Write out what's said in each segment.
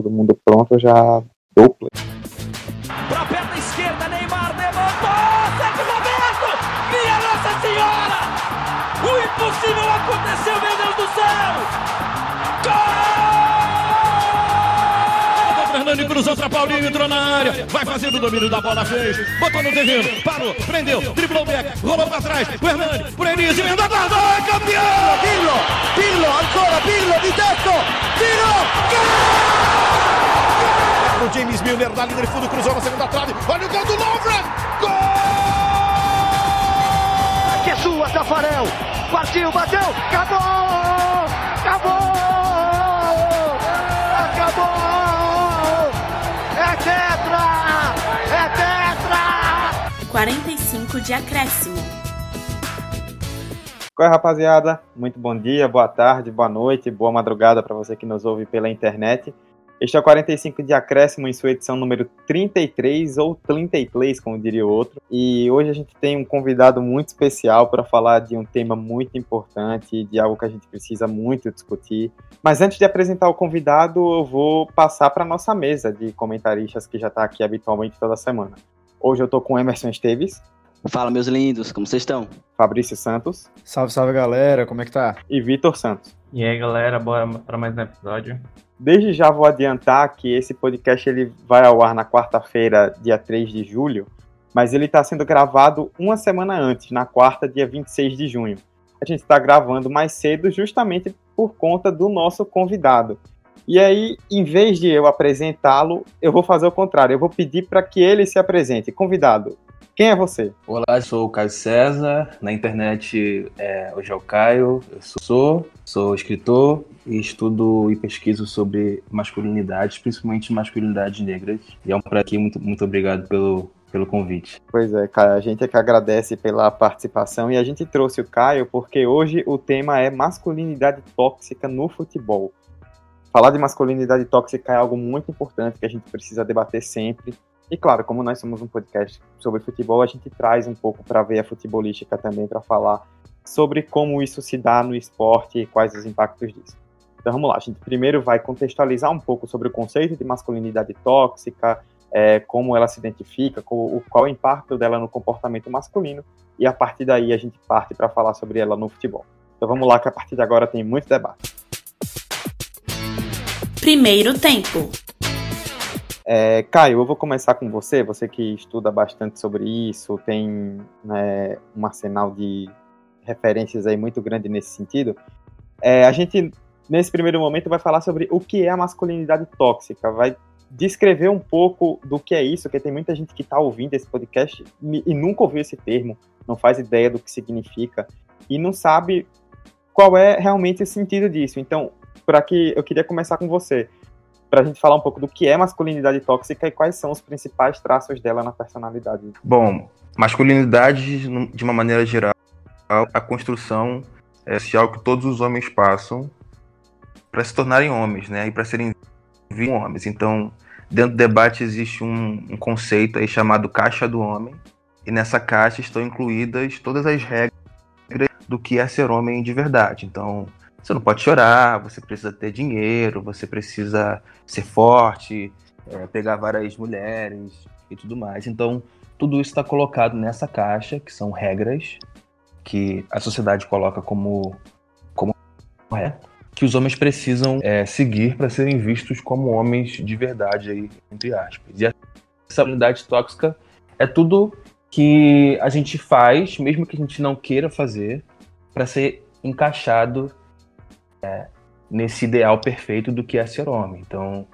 todo mundo pronto, eu já dou play. Pra perna esquerda, Neymar levantou! Sete momento! Minha Nossa Senhora! O impossível aconteceu, meu Deus do céu! Gol! Fernando cruzou pra Paulinho, entrou na área, vai fazendo o domínio da bola, fez, botou no terreno, parou, prendeu, driblou o back, rolou pra trás, o Hernani, por Elise, emendou, guardou, é campeão! Pirlo, Pirlo, ancora Pirlo di tetto, tiro, O James Milner na linha de fundo, cruzou na segunda trave, olha o gol do Lovren! Gol! que é sua, Tafarel, partiu, bateu, acabou, acabou, acabou, é tetra, é tetra! 45 de acréscimo. Qual é, rapaziada? Muito bom dia, boa tarde, boa noite, boa madrugada para você que nos ouve pela internet. Este é o 45 de acréscimo em sua edição número 33 ou 33, como diria o outro. E hoje a gente tem um convidado muito especial para falar de um tema muito importante, de algo que a gente precisa muito discutir. Mas antes de apresentar o convidado, eu vou passar para nossa mesa de comentaristas que já está aqui habitualmente toda semana. Hoje eu estou com Emerson Esteves, Fala, meus lindos, como vocês estão? Fabrício Santos Salve, salve galera, como é que tá? e Vitor Santos. E aí, galera, bora para mais um episódio. Desde já vou adiantar que esse podcast ele vai ao ar na quarta-feira, dia 3 de julho, mas ele está sendo gravado uma semana antes, na quarta, dia 26 de junho. A gente está gravando mais cedo justamente por conta do nosso convidado. E aí, em vez de eu apresentá-lo, eu vou fazer o contrário. Eu vou pedir para que ele se apresente. Convidado, quem é você? Olá, eu sou o Caio César. Na internet, é, hoje é o Caio. Eu sou, sou escritor e estudo e pesquiso sobre masculinidades, principalmente masculinidades negras. E é um prazer aqui. Muito, muito obrigado pelo, pelo convite. Pois é, Caio, a gente é que agradece pela participação e a gente trouxe o Caio porque hoje o tema é masculinidade tóxica no futebol. Falar de masculinidade tóxica é algo muito importante que a gente precisa debater sempre. E claro, como nós somos um podcast sobre futebol, a gente traz um pouco para a veia futebolística também para falar sobre como isso se dá no esporte e quais os impactos disso. Então vamos lá, a gente primeiro vai contextualizar um pouco sobre o conceito de masculinidade tóxica, é, como ela se identifica, qual, o- qual o impacto dela no comportamento masculino, e a partir daí a gente parte para falar sobre ela no futebol. Então vamos lá, que a partir de agora tem muito debate. Primeiro tempo. É, Caio, eu vou começar com você, você que estuda bastante sobre isso, tem né, um arsenal de referências aí muito grande nesse sentido. É, a gente, nesse primeiro momento, vai falar sobre o que é a masculinidade tóxica, vai descrever um pouco do que é isso, porque tem muita gente que está ouvindo esse podcast e nunca ouviu esse termo, não faz ideia do que significa e não sabe qual é realmente o sentido disso. Então, para que eu queria começar com você para a gente falar um pouco do que é masculinidade tóxica e quais são os principais traços dela na personalidade. Bom, masculinidade, de uma maneira geral, a construção é, social que todos os homens passam para se tornarem homens, né? E para serem homens. Então, dentro do debate existe um, um conceito aí chamado caixa do homem. E nessa caixa estão incluídas todas as regras do que é ser homem de verdade. Então, você não pode chorar, você precisa ter dinheiro, você precisa ser forte, é, pegar várias mulheres e tudo mais. Então, tudo isso está colocado nessa caixa, que são regras que a sociedade coloca como, como é, que os homens precisam é, seguir para serem vistos como homens de verdade, aí, entre aspas. E essa unidade tóxica é tudo que a gente faz, mesmo que a gente não queira fazer, para ser encaixado é, nesse ideal perfeito do que é ser homem. Então,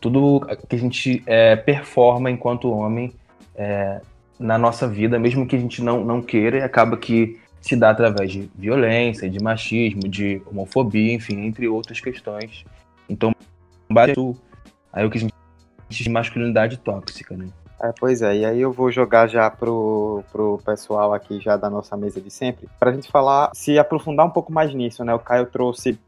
tudo que a gente é, performa enquanto homem é, na nossa vida, mesmo que a gente não, não queira, acaba que se dá através de violência, de machismo, de homofobia, enfim, entre outras questões. Então, aí o que a gente de masculinidade tóxica, né? É, pois é, e aí eu vou jogar já pro, pro pessoal aqui já da nossa mesa de sempre, pra gente falar, se aprofundar um pouco mais nisso, né? O Caio trouxe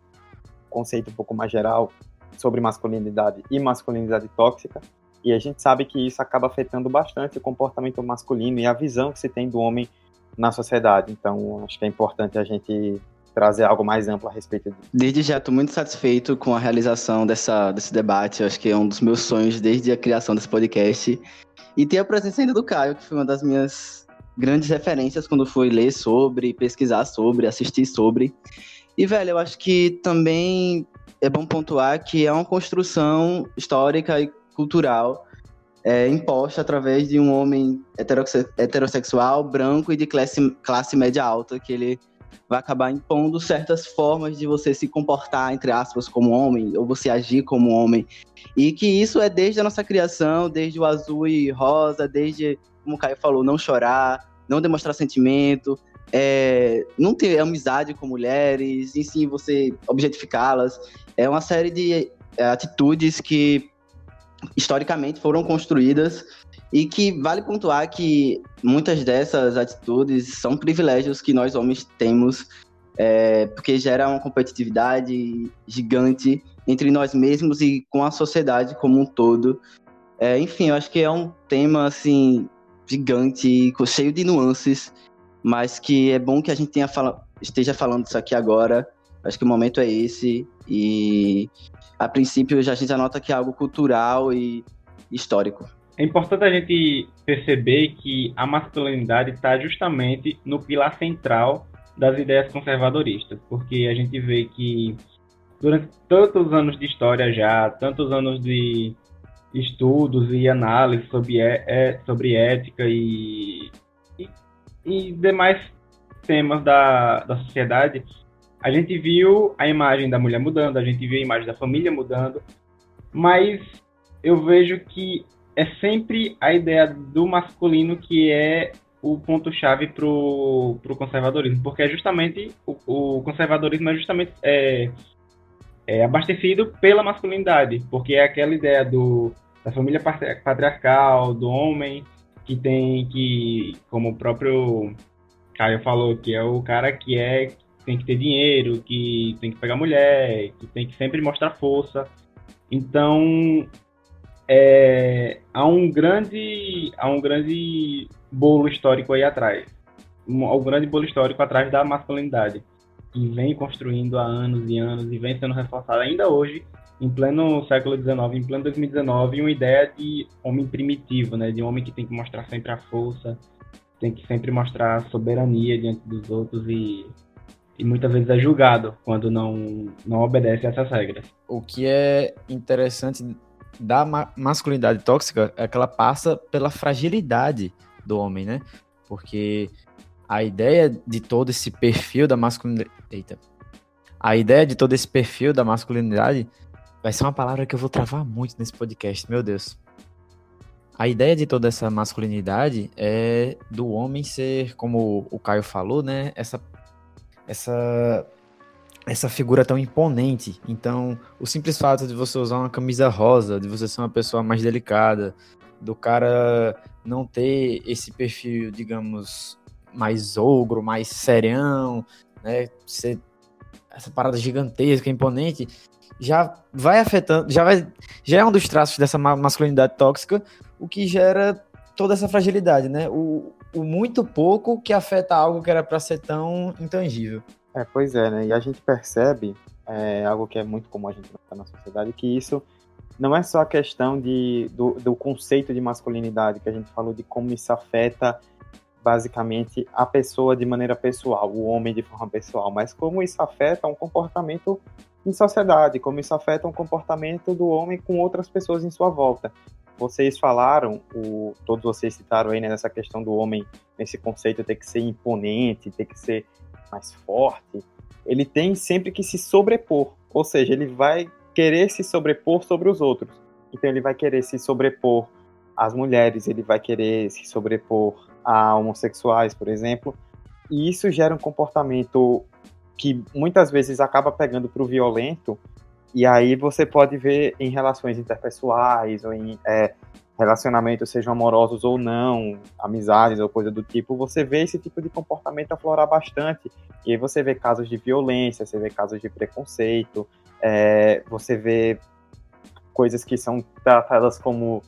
conceito um pouco mais geral sobre masculinidade e masculinidade tóxica, e a gente sabe que isso acaba afetando bastante o comportamento masculino e a visão que se tem do homem na sociedade. Então, acho que é importante a gente trazer algo mais amplo a respeito disso. Desde já estou muito satisfeito com a realização dessa, desse debate. Eu acho que é um dos meus sonhos desde a criação desse podcast. E ter a presença ainda do Caio, que foi uma das minhas grandes referências quando fui ler sobre, pesquisar sobre, assistir sobre. E, velho, eu acho que também é bom pontuar que é uma construção histórica e cultural é, imposta através de um homem heterosse heterossexual, branco e de classe, classe média alta, que ele vai acabar impondo certas formas de você se comportar, entre aspas, como homem, ou você agir como homem. E que isso é desde a nossa criação, desde o azul e rosa, desde, como o Caio falou, não chorar, não demonstrar sentimento, é, não ter amizade com mulheres, e sim você objetificá-las. É uma série de é, atitudes que historicamente foram construídas e que vale pontuar que muitas dessas atitudes são privilégios que nós homens temos, é, porque gera uma competitividade gigante entre nós mesmos e com a sociedade como um todo. É, enfim, eu acho que é um tema assim gigante, cheio de nuances, mas que é bom que a gente tenha fala esteja falando isso aqui agora. Acho que o momento é esse e a princípio já a gente anota que é algo cultural e histórico. É importante a gente perceber que a masculinidade está justamente no pilar central das ideias conservadoristas, porque a gente vê que durante tantos anos de história já, tantos anos de estudos e análises sobre, é, sobre ética e, e, demais temas da, da sociedade, a gente viu a imagem da mulher mudando, a gente viu a imagem da família mudando, mas eu vejo que é sempre a ideia do masculino que é o ponto-chave para o conservadorismo, porque é justamente o, o conservadorismo é justamente é, é abastecido pela masculinidade, porque é aquela ideia do, da família patriarcal, do homem que tem que, como o próprio Caio falou, que é o cara que é tem que ter dinheiro, que tem que pegar mulher, que tem que sempre mostrar força. Então, é, há um grande há um grande bolo histórico aí atrás. Um, um grande bolo histórico atrás da masculinidade, que vem construindo há anos e anos e vem sendo reforçado ainda hoje, em pleno século XIX, em pleno 2019, uma ideia de homem primitivo, né? De homem que tem que mostrar sempre a força, tem que sempre mostrar a soberania diante dos outros e e muitas vezes é julgado quando não, não obedece a essas regras. O que é interessante da ma masculinidade tóxica é que ela passa pela fragilidade do homem, né? Porque a ideia de todo esse perfil da masculinidade. Eita. A ideia de todo esse perfil da masculinidade vai ser uma palavra que eu vou travar muito nesse podcast, meu Deus. A ideia de toda essa masculinidade é do homem ser, como o Caio falou, né? Essa essa essa figura tão imponente. Então, o simples fato de você usar uma camisa rosa, de você ser uma pessoa mais delicada, do cara não ter esse perfil, digamos, mais ogro, mais serião, né? Ser essa parada gigantesca, imponente, já vai afetando, já vai, já é um dos traços dessa masculinidade tóxica, o que gera toda essa fragilidade, né? O, o muito pouco que afeta algo que era para ser tão intangível. É, pois é, né? E a gente percebe é, algo que é muito comum a gente notar na sociedade, que isso não é só a questão de, do, do conceito de masculinidade, que a gente falou de como isso afeta basicamente a pessoa de maneira pessoal, o homem de forma pessoal, mas como isso afeta um comportamento em sociedade, como isso afeta um comportamento do homem com outras pessoas em sua volta vocês falaram, o, todos vocês citaram aí né, nessa questão do homem, nesse conceito ter que ser imponente, ter que ser mais forte, ele tem sempre que se sobrepor, ou seja, ele vai querer se sobrepor sobre os outros. Então ele vai querer se sobrepor às mulheres, ele vai querer se sobrepor a homossexuais, por exemplo, e isso gera um comportamento que muitas vezes acaba pegando para o violento e aí você pode ver em relações interpessoais ou em é, relacionamentos, sejam amorosos ou não, amizades ou coisa do tipo, você vê esse tipo de comportamento aflorar bastante. E aí você vê casos de violência, você vê casos de preconceito, é, você vê coisas que são tratadas como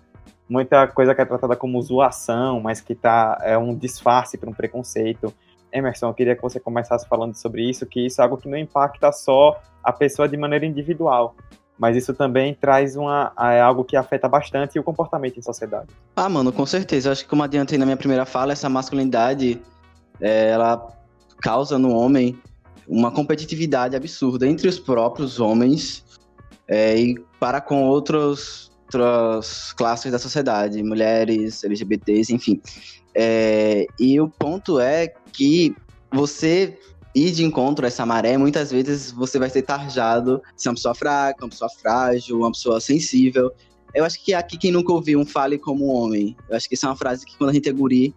muita coisa que é tratada como zoação, mas que tá é um disfarce para um preconceito. Emerson, eu queria que você começasse falando sobre isso, que isso é algo que não impacta só a pessoa de maneira individual, mas isso também traz uma, é algo que afeta bastante o comportamento em sociedade. Ah, mano, com certeza. Eu acho que como adiantei na minha primeira fala, essa masculinidade, é, ela causa no homem uma competitividade absurda entre os próprios homens é, e para com outros, outras classes da sociedade, mulheres, LGBTs, enfim. É, e o ponto é que você ir de encontro a essa maré, muitas vezes você vai ser tarjado de uma pessoa fraca, uma pessoa frágil, uma pessoa sensível. Eu acho que aqui quem nunca ouviu um fale como homem. Eu acho que isso é uma frase que quando a gente é guri,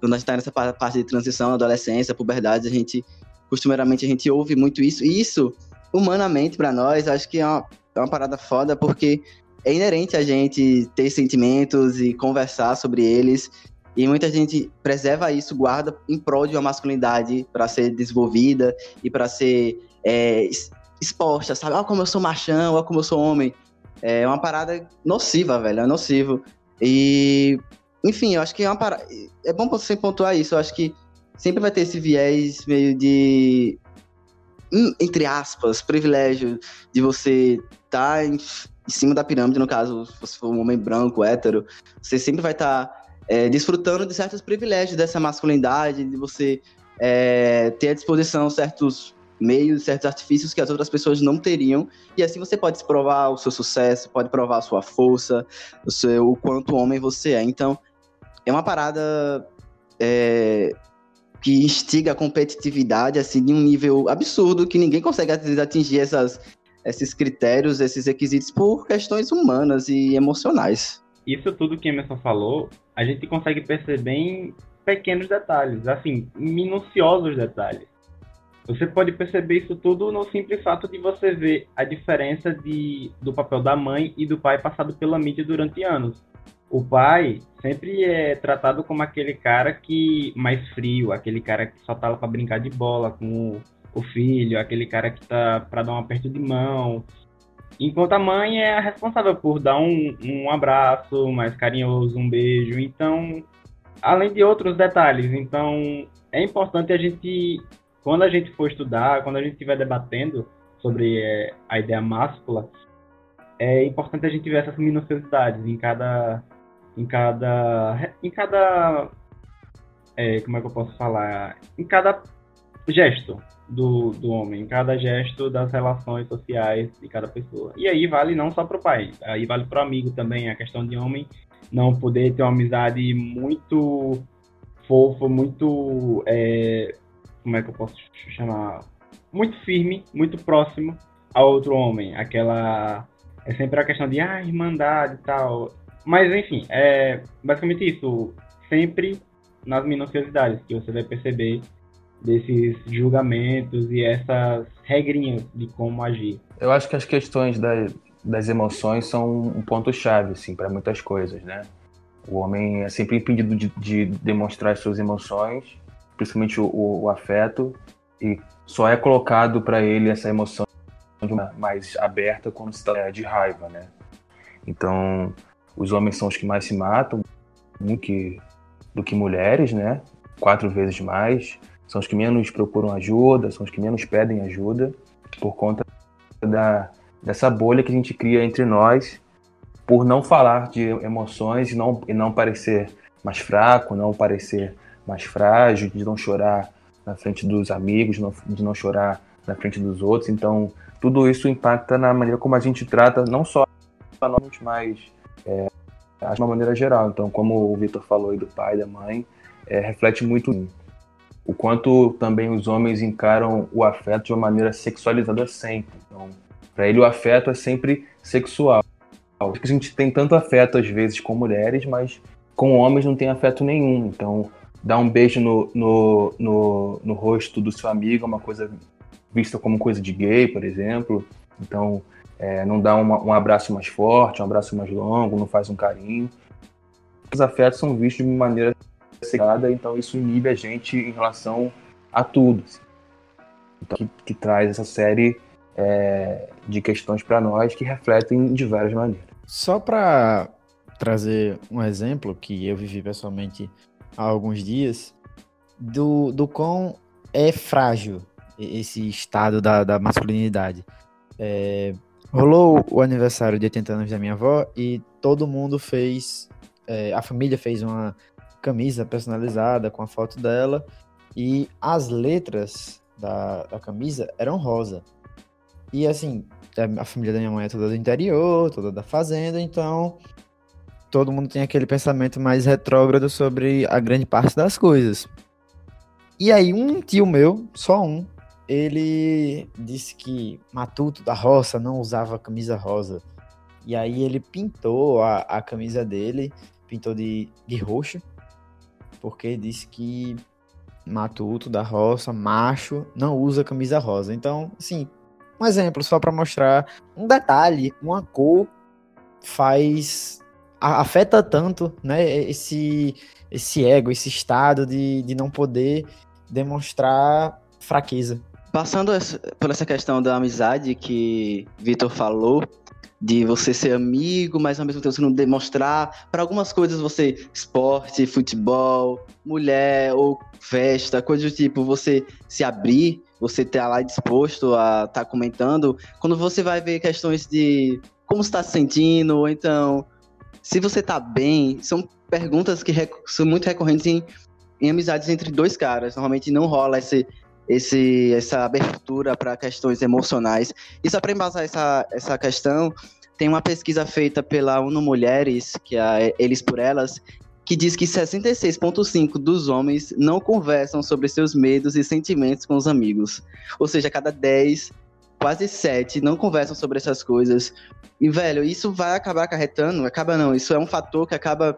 quando a gente tá nessa parte de transição, adolescência, puberdade, a gente, costumeiramente, a gente ouve muito isso. E isso, humanamente, para nós, acho que é uma, é uma parada foda, porque é inerente a gente ter sentimentos e conversar sobre eles e muita gente preserva isso, guarda em prol de uma masculinidade para ser desenvolvida e para ser é, exposta, sabe? Olha como eu sou machão, olha como eu sou homem. É uma parada nociva, velho, é nocivo. E, enfim, eu acho que é uma parada. É bom você pontuar isso, eu acho que sempre vai ter esse viés meio de. Hum, entre aspas, privilégio de você estar tá em, em, cima da pirâmide, no caso, se você for um homem branco, hétero, você sempre vai estar. Tá é, desfrutando de certos privilégios dessa masculinidade, de você é, ter à disposição certos meios, certos artifícios que as outras pessoas não teriam, e assim você pode provar o seu sucesso, pode provar a sua força, o, seu, o quanto homem você é. Então, é uma parada é, que instiga a competitividade assim de um nível absurdo que ninguém consegue atingir essas, esses critérios, esses requisitos por questões humanas e emocionais. Isso tudo que Emerson falou a gente consegue perceber em pequenos detalhes, assim, minuciosos detalhes. Você pode perceber isso tudo no simples fato de você ver a diferença de, do papel da mãe e do pai passado pela mídia durante anos. O pai sempre é tratado como aquele cara que mais frio, aquele cara que só tá lá para brincar de bola com o filho, aquele cara que tá para dar um aperto de mão, Enquanto a mãe é a responsável por dar um, um abraço mais carinhoso, um beijo. Então, além de outros detalhes. Então, é importante a gente, quando a gente for estudar, quando a gente estiver debatendo sobre é, a ideia máscula, é importante a gente ver essas minuciosidades em cada, em cada, em cada, é, como é que eu posso falar, em cada gesto, do, do homem, em cada gesto das relações sociais de cada pessoa. E aí vale não só para o pai, aí vale para o amigo também, a questão de homem não poder ter uma amizade muito fofa, muito. É, como é que eu posso chamar? Muito firme, muito próximo a outro homem. Aquela. É sempre a questão de ah, irmandade e tal. Mas enfim, é basicamente isso. Sempre nas minuciosidades que você vai perceber desses julgamentos e essas regrinhas de como agir. Eu acho que as questões da, das emoções são um ponto-chave assim, para muitas coisas, né? O homem é sempre impedido de, de demonstrar suas emoções, principalmente o, o, o afeto, e só é colocado para ele essa emoção mais aberta quando se está de raiva, né? Então, os homens são os que mais se matam, do que, do que mulheres, né? Quatro vezes mais são os que menos procuram ajuda, são os que menos pedem ajuda, por conta da, dessa bolha que a gente cria entre nós, por não falar de emoções e não, e não parecer mais fraco, não parecer mais frágil, de não chorar na frente dos amigos, de não chorar na frente dos outros. Então, tudo isso impacta na maneira como a gente trata, não só a nós, mas é, de uma maneira geral. Então, como o Vitor falou aí do pai, da mãe, é, reflete muito o quanto também os homens encaram o afeto de uma maneira sexualizada sempre. Então, para ele o afeto é sempre sexual. A gente tem tanto afeto às vezes com mulheres, mas com homens não tem afeto nenhum. Então, dar um beijo no, no, no, no rosto do seu amigo é uma coisa vista como coisa de gay, por exemplo. Então, é, não dá uma, um abraço mais forte, um abraço mais longo, não faz um carinho. Os afetos são vistos de maneira então isso inibe a gente em relação a tudo. Assim. Então, que, que, traz essa série é, de questões para nós que refletem de várias maneiras. Só para trazer um exemplo que eu vivi pessoalmente há alguns dias, do, do quão é frágil esse estado da, da masculinidade. É, rolou o aniversário de 80 anos da minha avó e todo mundo fez. É, a família fez uma camisa personalizada com a foto dela e as letras da, da camisa eram rosa. E assim, a família da minha mãe é toda do interior, toda da fazenda, então todo mundo tem aquele pensamento mais retrógrado sobre a grande parte das coisas. E aí, um tio meu, só um, ele disse que Matuto da Roça não usava camisa rosa. E aí ele pintou a, a camisa dele, pintou de, de roxo, porque disse que Matuto da Roça, macho, não usa camisa rosa. Então, assim, um exemplo só para mostrar um detalhe, uma cor faz afeta tanto, né, esse esse ego, esse estado de, de não poder demonstrar fraqueza. Passando por essa questão da amizade que Vitor falou, de você ser amigo, mas ao mesmo tempo você não demonstrar. Para algumas coisas você esporte, futebol, mulher ou festa, coisas do tipo, você se abrir, você tá lá disposto a estar tá comentando. Quando você vai ver questões de como está se sentindo, ou então se você está bem, são perguntas que são muito recorrentes em, em amizades entre dois caras. Normalmente não rola esse esse, essa abertura para questões emocionais. E só para embasar essa, essa questão, tem uma pesquisa feita pela UNO Mulheres, que é Eles por Elas, que diz que 66,5% dos homens não conversam sobre seus medos e sentimentos com os amigos. Ou seja, cada 10, quase 7 não conversam sobre essas coisas. E, velho, isso vai acabar acarretando, acaba não, isso é um fator que acaba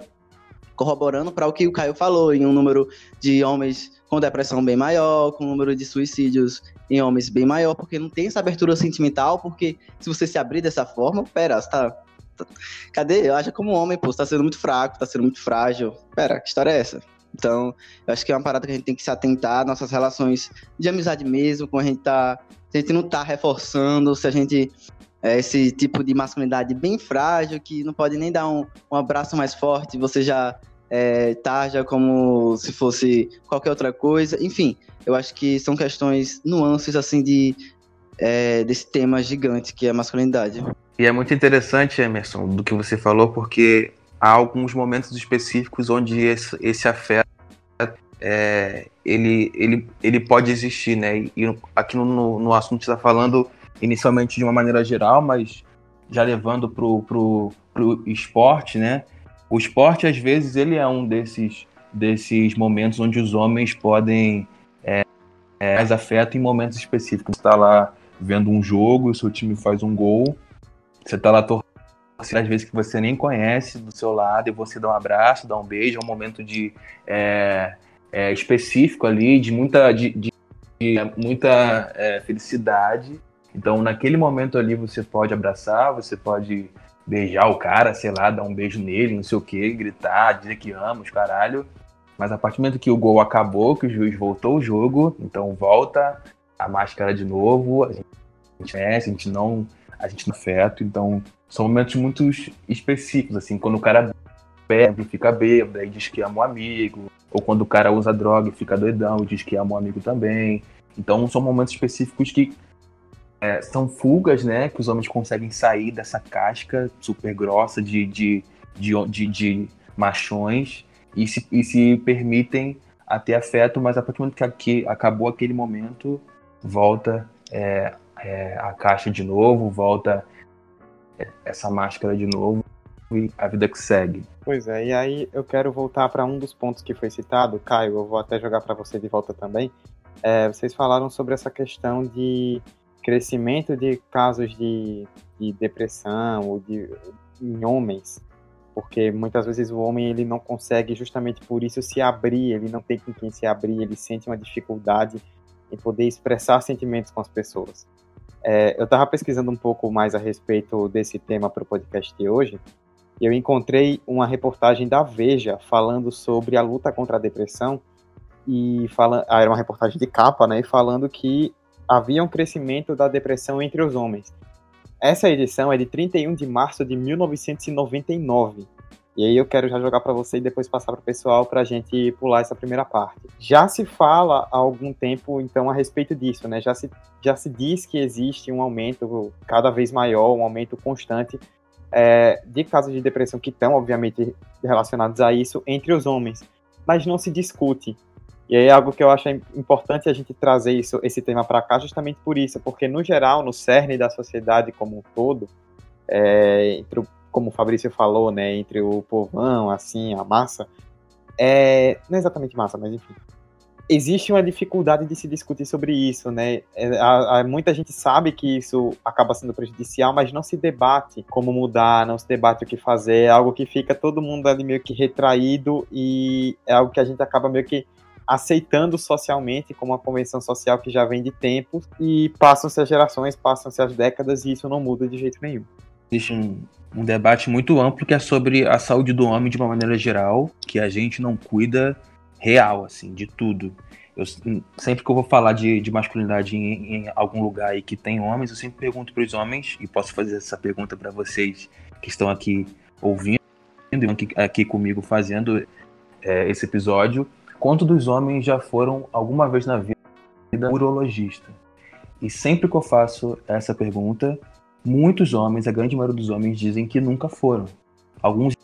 corroborando para o que o Caio falou, em um número de homens com depressão bem maior, com um número de suicídios em homens bem maior, porque não tem essa abertura sentimental, porque se você se abrir dessa forma, pera, você tá, tá cadê? Eu acho como homem, pô, você tá sendo muito fraco, tá sendo muito frágil. Pera, que história é essa? Então, eu acho que é uma parada que a gente tem que se atentar, nossas relações de amizade mesmo, com a gente tá. Se a gente não tá reforçando, se a gente esse tipo de masculinidade bem frágil, que não pode nem dar um, um abraço mais forte, você já é, tarja como se fosse qualquer outra coisa. Enfim, eu acho que são questões, nuances assim de é, desse tema gigante que é a masculinidade. E é muito interessante, Emerson, do que você falou, porque há alguns momentos específicos onde esse, esse afeto é, ele, ele, ele pode existir, né? E aqui no, no assunto está falando inicialmente de uma maneira geral, mas já levando pro, pro, pro esporte, né? O esporte, às vezes, ele é um desses, desses momentos onde os homens podem é, é, mais afeto em momentos específicos. Você está lá vendo um jogo, o seu time faz um gol, você está lá torcendo, às vezes que você nem conhece do seu lado, e você dá um abraço, dá um beijo, é um momento de é, é, específico ali, de muita, de, de, de muita é, felicidade. Então, naquele momento ali, você pode abraçar, você pode beijar o cara, sei lá, dar um beijo nele, não sei o que, gritar, dizer que ama, os caralho. Mas a partir do momento que o gol acabou, que o juiz voltou o jogo, então volta a máscara de novo, a gente conhece, a gente não, a gente não afeta, então são momentos muito específicos, assim, quando o cara bebe, fica bêbado, aí diz que ama o um amigo, ou quando o cara usa droga e fica doidão diz que ama o um amigo também. Então são momentos específicos que é, são fugas, né? Que os homens conseguem sair dessa casca super grossa de, de, de, de, de machões e se, e se permitem a ter afeto, mas a partir do momento que aqui, acabou aquele momento, volta é, é, a caixa de novo, volta é, essa máscara de novo e a vida que segue. Pois é, e aí eu quero voltar para um dos pontos que foi citado, Caio, eu vou até jogar para você de volta também. É, vocês falaram sobre essa questão de crescimento de casos de, de depressão ou de, em homens, porque muitas vezes o homem ele não consegue justamente por isso se abrir, ele não tem com quem se abrir, ele sente uma dificuldade em poder expressar sentimentos com as pessoas. É, eu estava pesquisando um pouco mais a respeito desse tema para o podcast de hoje, e eu encontrei uma reportagem da Veja falando sobre a luta contra a depressão, e fala, ah, era uma reportagem de capa, né, falando que havia um crescimento da depressão entre os homens. Essa edição é de 31 de março de 1999. E aí eu quero já jogar para você e depois passar para o pessoal para a gente pular essa primeira parte. Já se fala há algum tempo, então, a respeito disso, né? Já se, já se diz que existe um aumento cada vez maior, um aumento constante é, de casos de depressão que estão, obviamente, relacionados a isso entre os homens, mas não se discute. E aí é algo que eu acho importante a gente trazer isso, esse tema para cá justamente por isso, porque no geral, no cerne da sociedade como um todo, é, o como o Fabrício falou, né, entre o povão, assim, a massa, é, não é exatamente massa, mas enfim, existe uma dificuldade de se discutir sobre isso, né? É, a, a, muita gente sabe que isso acaba sendo prejudicial, mas não se debate como mudar, não se debate o que fazer, é algo que fica todo mundo ali meio que retraído e é algo que a gente acaba meio que aceitando socialmente como uma convenção social que já vem de tempos e passam-se as gerações, passam-se as décadas e isso não muda de jeito nenhum. Existe um, um debate muito amplo que é sobre a saúde do homem de uma maneira geral, que a gente não cuida real, assim, de tudo. Eu, sempre que eu vou falar de, de masculinidade em, em, algum lugar aí que tem homens, eu sempre pergunto para os homens, e posso fazer essa pergunta para vocês que estão aqui ouvindo, aqui, aqui comigo fazendo é, esse episódio, quanto dos homens já foram alguma vez na vida urologista? E sempre que eu faço essa pergunta, Muitos homens, a grande maioria dos homens, dizem que nunca foram. Alguns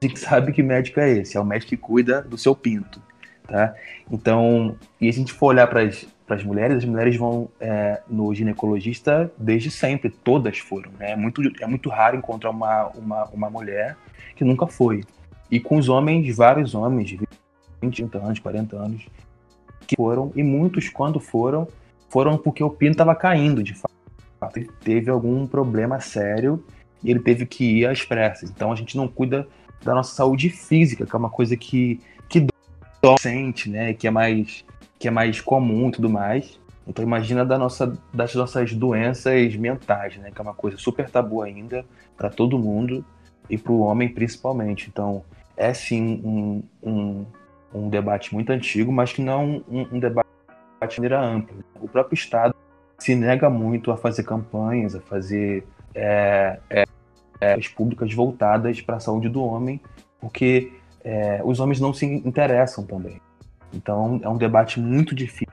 dizem que sabe que médico é esse, é o médico que cuida do seu pinto. Tá? Então, e a gente for olhar para as mulheres, as mulheres vão é, no ginecologista desde sempre, todas foram. Né? É, muito, é muito raro encontrar uma, uma, uma mulher que nunca foi. E com os homens, vários homens, 20, 30 anos, 40 anos, que foram, e muitos, quando foram, foram porque o pinto estava caindo, de fato ele teve algum problema sério e ele teve que ir às pressas. Então a gente não cuida da nossa saúde física, que é uma coisa que, que sente, né? Que é mais que é mais comum e tudo mais. Então imagina da nossa, das nossas doenças mentais, né? Que é uma coisa super tabu ainda para todo mundo e para o homem principalmente. Então é sim um, um, um, debate muito antigo, mas que não um, um debate de maneira ampla. O próprio Estado se nega muito a fazer campanhas, a fazer é, é, é, públicas voltadas para a saúde do homem, porque é, os homens não se interessam também. Então é um debate muito difícil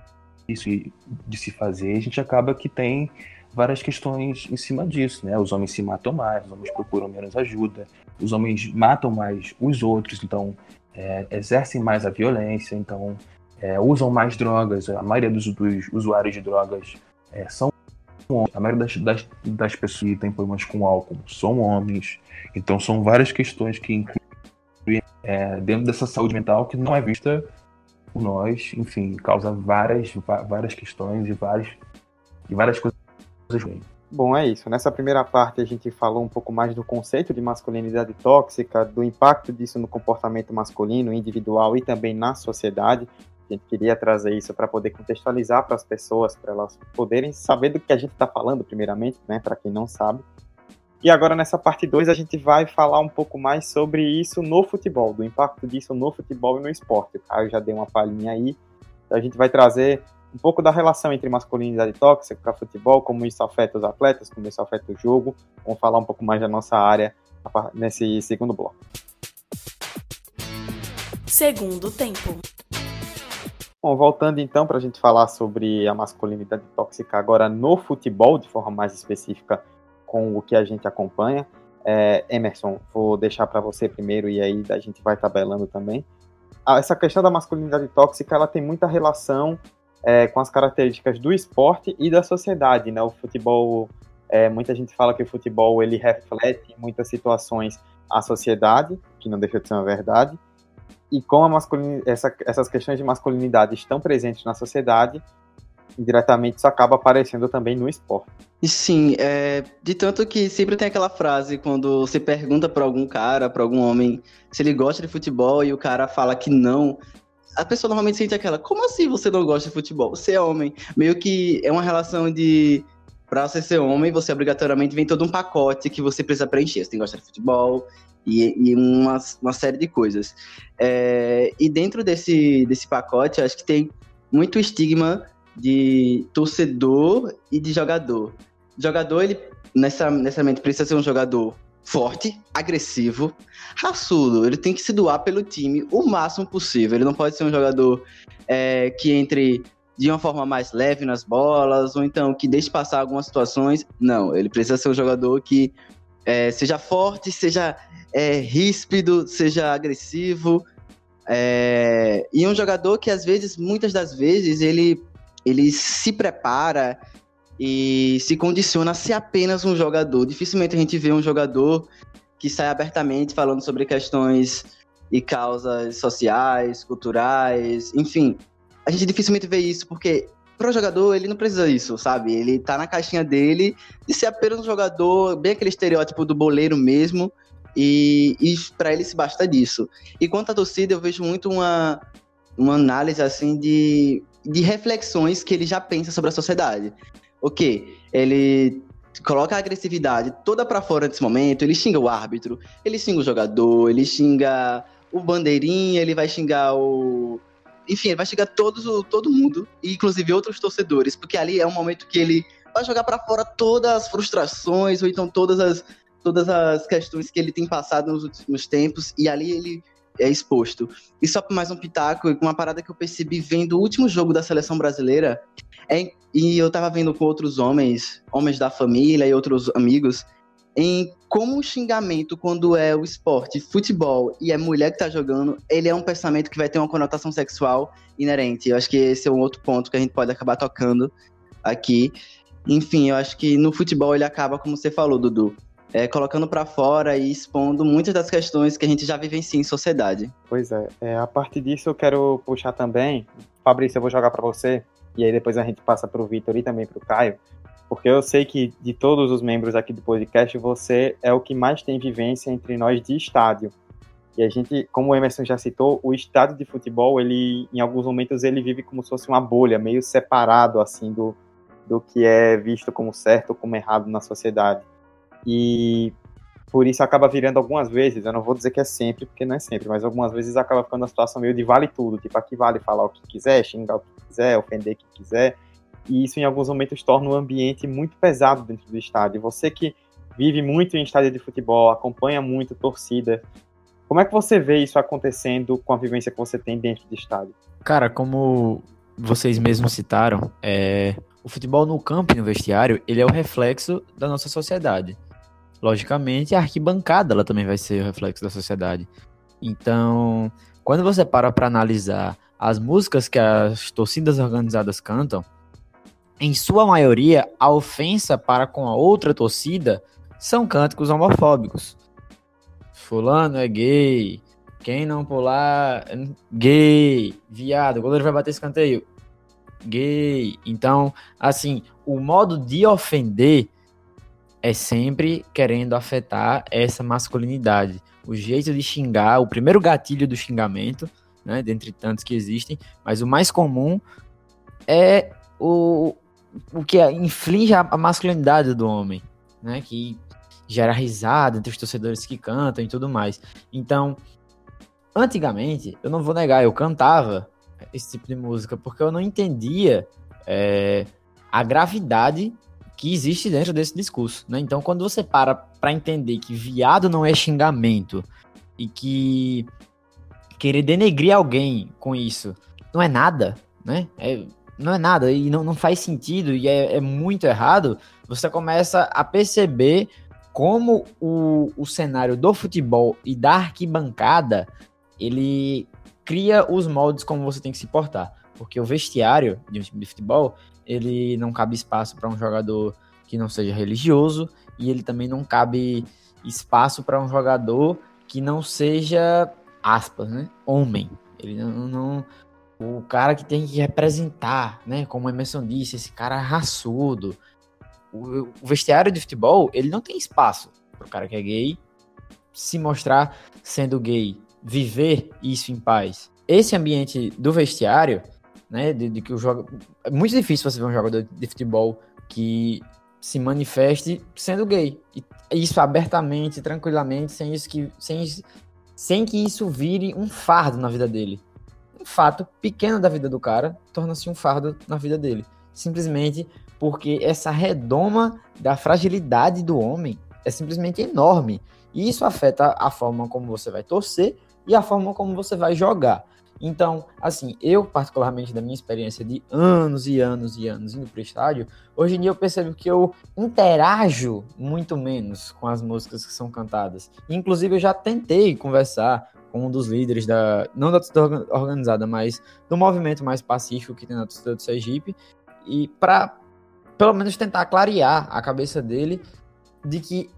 de se fazer. A gente acaba que tem várias questões em cima disso, né? Os homens se matam mais, os homens procuram menos ajuda, os homens matam mais os outros, então é, exercem mais a violência, então é, usam mais drogas. A maioria dos, dos usuários de drogas é, são homens. A maioria das, das, das, pessoas que têm problemas com álcool são homens. Então são várias questões que incluem é, dentro dessa saúde mental que não é vista por nós. Enfim, causa várias, várias questões e várias, e várias coisas ruins. Bom, é isso. Nessa primeira parte a gente falou um pouco mais do conceito de masculinidade tóxica, do impacto disso no comportamento masculino, individual e também na sociedade. A gente queria trazer isso para poder contextualizar para as pessoas, para elas poderem saber do que a gente está falando, primeiramente, né, para quem não sabe. E agora, nessa parte 2, a gente vai falar um pouco mais sobre isso no futebol, do impacto disso no futebol e no esporte. O Caio já deu uma palhinha aí. Então, a gente vai trazer um pouco da relação entre masculinidade tóxica para futebol, como isso afeta os atletas, como isso afeta o jogo. Vamos falar um pouco mais da nossa área nesse segundo bloco. Segundo tempo. Bom, voltando então para a gente falar sobre a masculinidade tóxica agora no futebol, de forma mais específica com o que a gente acompanha. É, Emerson, vou deixar para você primeiro e aí a gente vai tabelando também. Ah, essa questão da masculinidade tóxica ela tem muita relação é, com as características do esporte e da sociedade, né? O futebol, é, muita gente fala que o futebol ele reflete em muitas situações a sociedade, que não deixa de ser uma verdade, e como. Essa, essas questões de masculinidade estão presentes na sociedade, indiretamente isso acaba aparecendo também no esporte. Sim, é, de tanto que sempre tem aquela frase quando você pergunta para algum cara, para algum homem, se ele gosta de futebol e o cara fala que não, a pessoa normalmente sente aquela, como assim você não gosta de futebol? Você é homem. Meio que é uma relação de para você ser homem, você obrigatoriamente vem todo um pacote que você precisa preencher. Você tem que gostar de futebol, e, e uma, uma série de coisas. É, e dentro desse, desse pacote, acho que tem muito estigma de torcedor e de jogador. Jogador, ele necessariamente precisa ser um jogador forte, agressivo, raçudo. Ele tem que se doar pelo time o máximo possível. Ele não pode ser um jogador é, que entre de uma forma mais leve nas bolas, ou então que deixe passar algumas situações. Não, ele precisa ser um jogador que é, seja forte, seja é, ríspido, seja agressivo. É, e um jogador que às vezes, muitas das vezes, ele, ele se prepara e se condiciona a ser apenas um jogador. Dificilmente a gente vê um jogador que sai abertamente falando sobre questões e causas sociais, culturais, enfim. A gente dificilmente vê isso porque para o jogador ele não precisa disso, sabe? Ele tá na caixinha dele de ser apenas um jogador, bem aquele estereótipo do boleiro mesmo, e, e para ele se basta disso. E quanto à torcida, eu vejo muito uma, uma análise assim de, de reflexões que ele já pensa sobre a sociedade. Ok, ele coloca a agressividade toda para fora nesse momento, ele xinga o árbitro, ele xinga o jogador, ele xinga o bandeirinha, ele vai xingar o. Enfim, ele vai xingar todos, todo mundo, inclusive outros torcedores, porque ali é um momento que ele vai jogar para fora todas as frustrações, ou então todas as, todas as questões que ele tem passado nos últimos tempos, e ali ele é exposto. E só mais um pitaco, uma parada que eu percebi vendo o último jogo da seleção brasileira, é, e eu tava vendo com outros homens, homens da família e outros amigos, em como o xingamento, quando é o esporte, futebol e é mulher que tá jogando, ele é um pensamento que vai ter uma conotação sexual inerente. Eu acho que esse é um outro ponto que a gente pode acabar tocando aqui. Enfim, eu acho que no futebol ele acaba, como você falou, Dudu, é, colocando para fora e expondo muitas das questões que a gente já vivencia em sociedade. Pois é, é a partir disso eu quero puxar também, Fabrício, eu vou jogar para você, e aí depois a gente passa para o Vitor e também para o Caio, porque eu sei que de todos os membros aqui do podcast, você é o que mais tem vivência entre nós de estádio. E a gente, como o Emerson já citou, o estádio de futebol, ele, em alguns momentos, ele vive como se fosse uma bolha, meio separado, assim, do, do que é visto como certo ou como errado na sociedade. E por isso acaba virando algumas vezes, eu não vou dizer que é sempre, porque não é sempre, mas algumas vezes acaba ficando uma situação meio de vale tudo, tipo, aqui vale falar o que quiser, xingar o que quiser, ofender quem quiser, e isso em alguns momentos torna o ambiente muito pesado dentro do estádio. Você que vive muito em estádio de futebol, acompanha muito torcida, como é que você vê isso acontecendo com a vivência que você tem dentro do estádio? Cara, como vocês mesmos citaram, é, o futebol no campo e no vestiário, ele é o reflexo da nossa sociedade logicamente, a arquibancada ela também vai ser o reflexo da sociedade. Então, quando você para para analisar as músicas que as torcidas organizadas cantam, em sua maioria, a ofensa para com a outra torcida são cânticos homofóbicos. Fulano é gay, quem não pular, gay, viado, o goleiro vai bater escanteio, gay. Então, assim, o modo de ofender é sempre querendo afetar essa masculinidade. O jeito de xingar, o primeiro gatilho do xingamento, né, dentre tantos que existem, mas o mais comum é o, o que inflige a masculinidade do homem, né, que gera risada entre os torcedores que cantam e tudo mais. Então, antigamente, eu não vou negar, eu cantava esse tipo de música porque eu não entendia é, a gravidade que existe dentro desse discurso, né? Então, quando você para para entender que viado não é xingamento e que querer denegrir alguém com isso não é nada, né? É, não é nada e não, não faz sentido e é, é muito errado, você começa a perceber como o, o cenário do futebol e da arquibancada ele cria os moldes como você tem que se portar. Porque o vestiário de um time de futebol, ele não cabe espaço para um jogador que não seja religioso e ele também não cabe espaço para um jogador que não seja aspas, né, homem. Ele não, não, o cara que tem que representar, né, como Emerson disse, esse cara raçudo. O, o vestiário de futebol, ele não tem espaço para o cara que é gay se mostrar sendo gay, viver isso em paz. Esse ambiente do vestiário né? De, de, que o jogo. É muito difícil você ver um jogador de futebol que se manifeste sendo gay. E isso abertamente, tranquilamente, sem isso que. Sem, sem que isso vire um fardo na vida dele. Um fato pequeno da vida do cara torna-se um fardo na vida dele. Simplesmente porque essa redoma da fragilidade do homem é simplesmente enorme. E isso afeta a forma como você vai torcer e a forma como você vai jogar. Então, assim, eu, particularmente da minha experiência de anos e anos e anos indo pro estádio, hoje em dia eu percebo que eu interajo muito menos com as músicas que são cantadas. Inclusive, eu já tentei conversar com um dos líderes da, não da torcida organizada, mas do movimento mais pacífico que tem na torcida do Sergipe, e para pelo menos tentar clarear a cabeça dele de que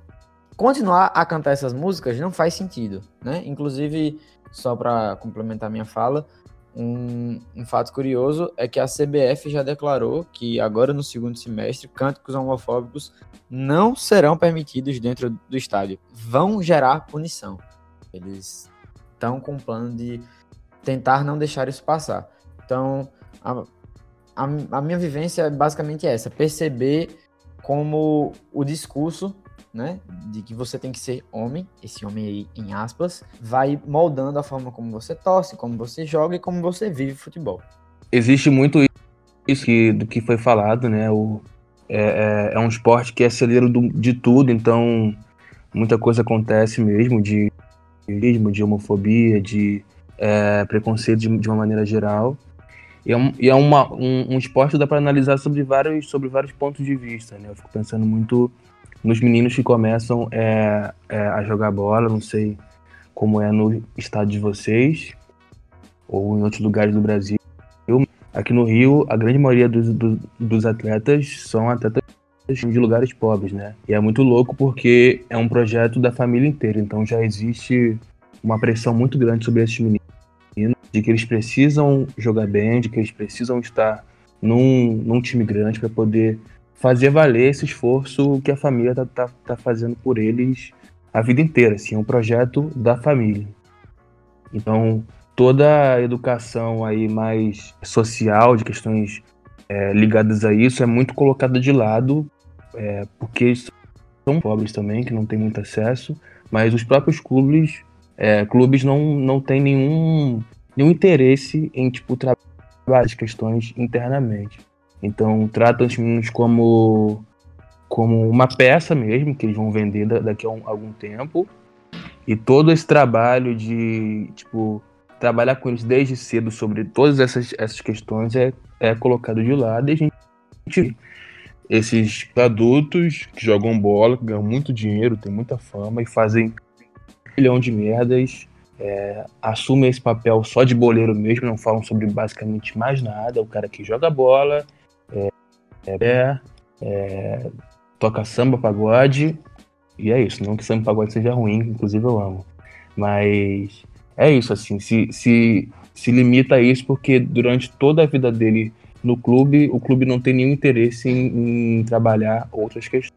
continuar a cantar essas músicas não faz sentido, né? Inclusive, só para complementar minha fala, um, um, fato curioso é que a CBF já declarou que agora no segundo semestre cânticos homofóbicos não serão permitidos dentro do estádio, vão gerar punição. Eles estão com o plano de tentar não deixar isso passar. Então, a, a, a minha vivência é basicamente essa: perceber como o discurso né, de que você tem que ser homem, esse homem aí em aspas, vai moldando a forma como você torce, como você joga e como você vive futebol. Existe muito isso que, do que foi falado, né? O, é, é, é um esporte que é celeiro do, de tudo, então muita coisa acontece mesmo de de homofobia, de é, preconceito de, de, uma maneira geral. E é, um, e é uma, um, um esporte que dá para analisar sobre vários, sobre vários pontos de vista. Né? Eu fico pensando muito nos meninos que começam é, é, a jogar bola, não sei como é no estado de vocês ou em outros lugares do Brasil. Aqui no Rio, a grande maioria dos, dos, dos atletas são atletas de lugares pobres, né? E é muito louco porque é um projeto da família inteira, então já existe uma pressão muito grande sobre esses meninos de que eles precisam jogar bem, de que eles precisam estar num, num time grande para poder fazer valer esse esforço que a família tá, tá, tá fazendo por eles a vida inteira, assim, é um projeto da família. Então, toda a educação aí mais social, de questões é, ligadas a isso, é muito colocada de lado, é, porque são pobres também, que não têm muito acesso, mas os próprios clubes, é, clubes não, não têm nenhum, nenhum interesse em, tipo, trabalhar as questões internamente. Então tratam os meninos como, como uma peça mesmo, que eles vão vender daqui a um, algum tempo. E todo esse trabalho de, tipo, trabalhar com eles desde cedo sobre todas essas, essas questões é, é colocado de lado e a gente esses adultos que jogam bola, que ganham muito dinheiro, têm muita fama e fazem um milhão de merdas, é, assumem esse papel só de boleiro mesmo, não falam sobre basicamente mais nada, o cara que joga bola, é, é, toca samba, pagode, e é isso. Não que samba pagode seja ruim, inclusive eu amo. Mas é isso, assim, se, se, se limita a isso porque durante toda a vida dele no clube, o clube não tem nenhum interesse em, em trabalhar outras questões.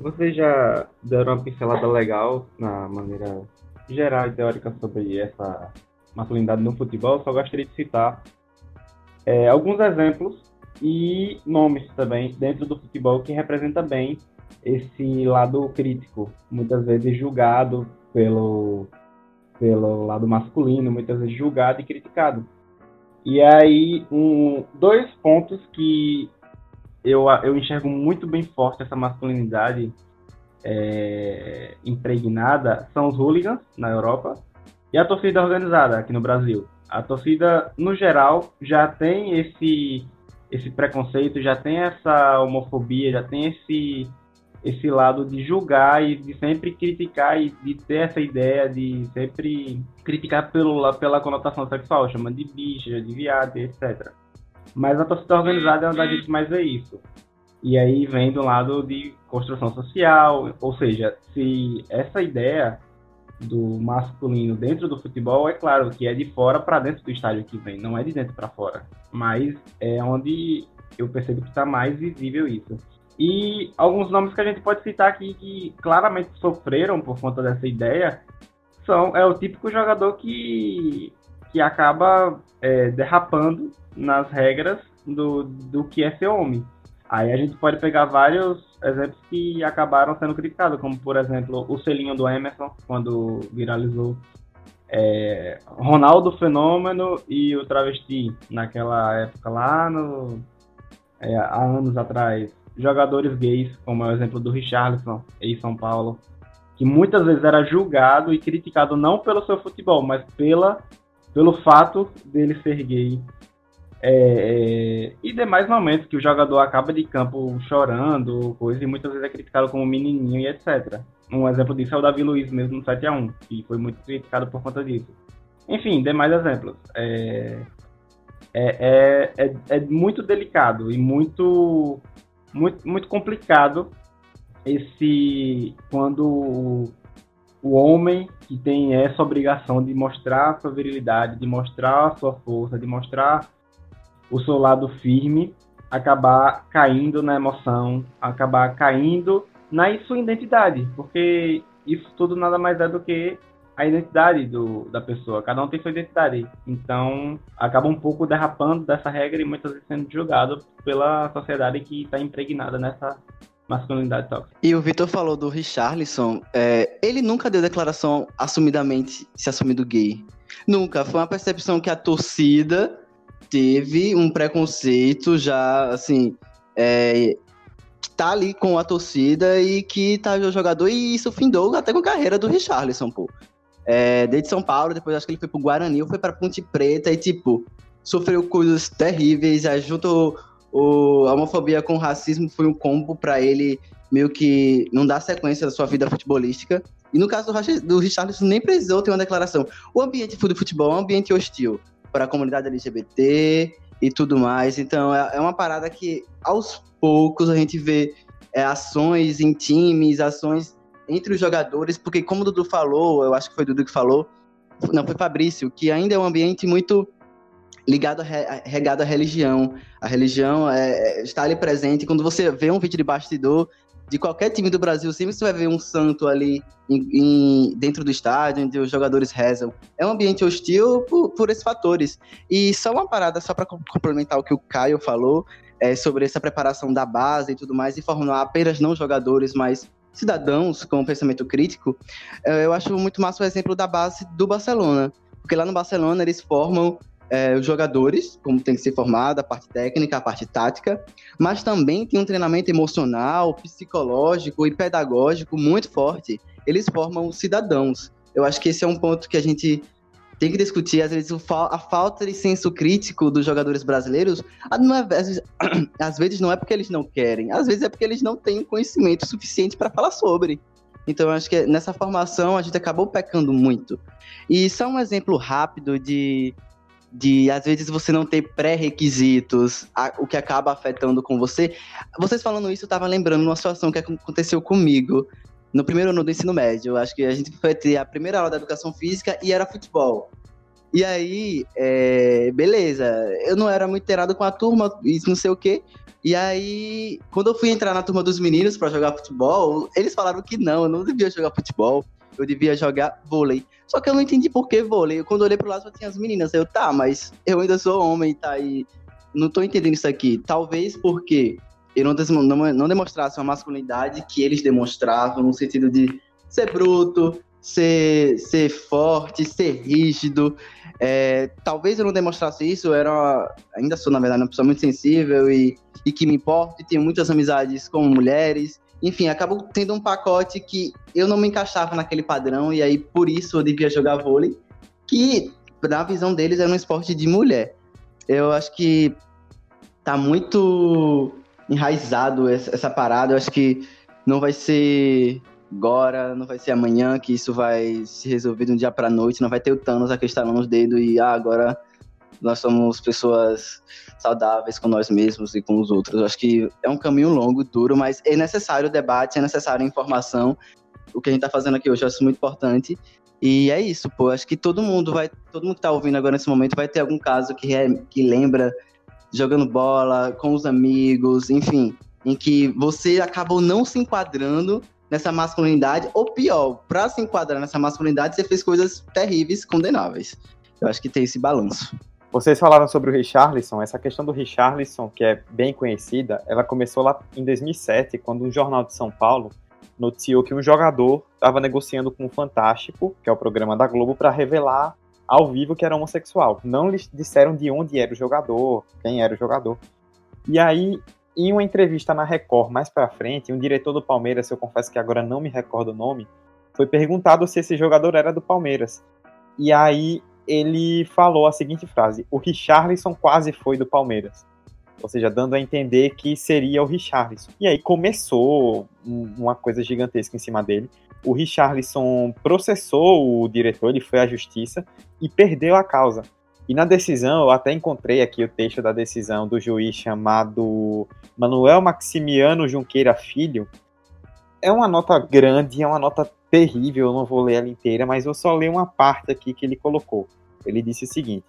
Vocês já deram uma pincelada legal na maneira geral e teórica sobre essa masculinidade no futebol, só gostaria de citar é, alguns exemplos e nomes também dentro do futebol que representa bem esse lado crítico, muitas vezes julgado pelo, pelo lado masculino, muitas vezes julgado e criticado. E aí, um, dois pontos que eu, eu enxergo muito bem forte essa masculinidade é, impregnada são os hooligans na Europa e a torcida organizada aqui no Brasil. A torcida, no geral, já tem esse esse preconceito, já tem essa homofobia, já tem esse esse lado de julgar e de sempre criticar e de ter essa ideia de sempre criticar pelo, pela conotação sexual, chamando de bicha, de viado, etc. Mas a torcida organizada é onde a gente mais vê isso. E aí vem do lado de construção social, ou seja, se essa ideia do masculino dentro do futebol, é claro que é de fora para dentro do estádio que vem, não é de dentro para fora. Mas é onde eu percebo que está mais visível isso. E alguns nomes que a gente pode citar aqui que claramente sofreram por conta dessa ideia são é o típico jogador que, que acaba é, derrapando nas regras do, do que é ser homem. Aí a gente pode pegar vários exemplos que acabaram sendo criticados, como por exemplo o selinho do Emerson, quando viralizou. É, Ronaldo Fenômeno e o Travesti, naquela época lá, no, é, há anos atrás. jogadores gays, como é o exemplo do Richarlison em São Paulo, que muitas vezes era julgado e criticado não pelo seu futebol, mas pela, pelo fato dele ser gay. É, é, e demais momentos que o jogador acaba de campo chorando, coisa, e muitas vezes é criticado como menininho e etc. Um exemplo disso é o Davi Luiz mesmo no 7x1, que foi muito criticado por conta disso. Enfim, demais exemplos. É, é, é, é, é muito delicado e muito, muito, muito complicado esse quando o, o homem que tem essa obrigação de mostrar sua virilidade, de mostrar sua força, de mostrar o seu lado firme, acabar caindo na emoção, acabar caindo na sua identidade, porque isso tudo nada mais é do que a identidade do, da pessoa. Cada um tem sua identidade. Então, acaba um pouco derrapando dessa regra e muitas vezes sendo julgado pela sociedade que está impregnada nessa masculinidade tóxica. E o Vitor falou do Richarlison. É, ele nunca deu declaração assumidamente se assumindo gay. Nunca. Foi uma percepção que a torcida teve um preconceito já, assim, é, que tá ali com a torcida e que tá o jogador, e isso findou até com a carreira do Richarlison, pô. É, desde São Paulo, depois acho que ele foi pro Guarani, ou foi pra Ponte Preta e, tipo, sofreu coisas terríveis, aí junto o, a homofobia com o racismo foi um combo para ele meio que não dar sequência da sua vida futebolística. E no caso do, Richarlison, nem precisou ter uma declaração. O ambiente do futebol é um ambiente hostil para a comunidade LGBT e tudo mais. Então, é, é uma parada que, aos poucos, a gente vê é, ações em times, ações entre os jogadores, porque como o Dudu falou, eu acho que foi o Dudu que falou, não, foi Fabrício, que ainda é um ambiente muito ligado a, regado à religião. A religião é, é, está ali presente. Quando você vê um vídeo de bastidor de qualquer time do Brasil, sempre você vai ver um santo ali em, em, dentro do estádio, onde os jogadores rezam. É um ambiente hostil por, por esses fatores. E só uma parada, só para complementar o que o Caio falou, é, sobre essa preparação da base e tudo mais, e formar apenas não jogadores, mas cidadãos com pensamento crítico, é, eu acho muito massa o exemplo da base do Barcelona. Porque lá no Barcelona eles formam é, os jogadores, como tem que ser formado, a parte técnica, a parte tática, mas também tem um treinamento emocional, psicológico e pedagógico muito forte. Eles formam cidadãos. Eu acho que esse é um ponto que a gente tem que discutir. Às vezes, a falta de senso crítico dos jogadores brasileiros, é, às vezes não é porque eles não querem, às vezes é porque eles não têm conhecimento suficiente para falar sobre. Então, eu acho que nessa formação a gente acabou pecando muito. E só um exemplo rápido de de às vezes você não ter pré-requisitos, o que acaba afetando com você. Vocês falando isso, eu tava lembrando uma situação que aconteceu comigo no primeiro ano do ensino médio. Acho que a gente foi ter a primeira aula da educação física e era futebol. E aí, é, beleza, eu não era muito inteirado com a turma, isso não sei o quê. E aí, quando eu fui entrar na turma dos meninos para jogar futebol, eles falaram que não, eu não devia jogar futebol eu devia jogar vôlei. Só que eu não entendi por que vôlei. Quando eu olhei pro lado só tinha as meninas. Eu, tá, mas eu ainda sou homem, tá? E não tô entendendo isso aqui. Talvez porque eu não, não, não demonstrasse uma masculinidade que eles demonstravam, no sentido de ser bruto, ser, ser forte, ser rígido. É, talvez eu não demonstrasse isso, eu era, ainda sou, na verdade, uma pessoa muito sensível e, e que me importa, e tenho muitas amizades com mulheres, enfim, acabou tendo um pacote que eu não me encaixava naquele padrão, e aí por isso eu devia jogar vôlei, que na visão deles era um esporte de mulher. Eu acho que tá muito enraizado essa, parada, eu acho que não vai ser agora, não vai ser amanhã que isso vai se resolver de um dia para noite, não vai ter o Thanos aqui estalando os dedos e ah, agora nós somos pessoas saudáveis com nós mesmos e com os outros. Acho que é um caminho longo, duro, mas é necessário o debate, é necessário a informação. O que a gente está fazendo aqui hoje eu acho muito importante. E é isso, pô. Acho que todo mundo vai, todo mundo que tá ouvindo agora nesse momento vai ter algum caso que, é, que lembra jogando bola com os amigos, enfim, em que você acabou não se enquadrando nessa masculinidade, ou pior, para se enquadrar nessa masculinidade, você fez coisas terríveis, condenáveis. Eu acho que tem esse balanço. Vocês falaram sobre o Richarlison. Essa questão do Richarlison, que é bem conhecida, ela começou lá em 2007, quando um jornal de São Paulo noticiou que um jogador estava negociando com o Fantástico, que é o programa da Globo, para revelar ao vivo que era homossexual. Não lhes disseram de onde era o jogador, quem era o jogador. E aí em uma entrevista na Record mais para frente, um diretor do Palmeiras, eu confesso que agora não me recordo o nome, foi perguntado se esse jogador era do Palmeiras. E aí ele falou a seguinte frase: "O Richarlison quase foi do Palmeiras". Ou seja, dando a entender que seria o Richarlison. E aí começou uma coisa gigantesca em cima dele. O Richarlison processou o diretor, ele foi à justiça e perdeu a causa. E na decisão, eu até encontrei aqui o texto da decisão do juiz chamado Manuel Maximiano Junqueira Filho. É uma nota grande, é uma nota terrível, eu não vou ler ela inteira, mas eu só leio uma parte aqui que ele colocou. Ele disse o seguinte: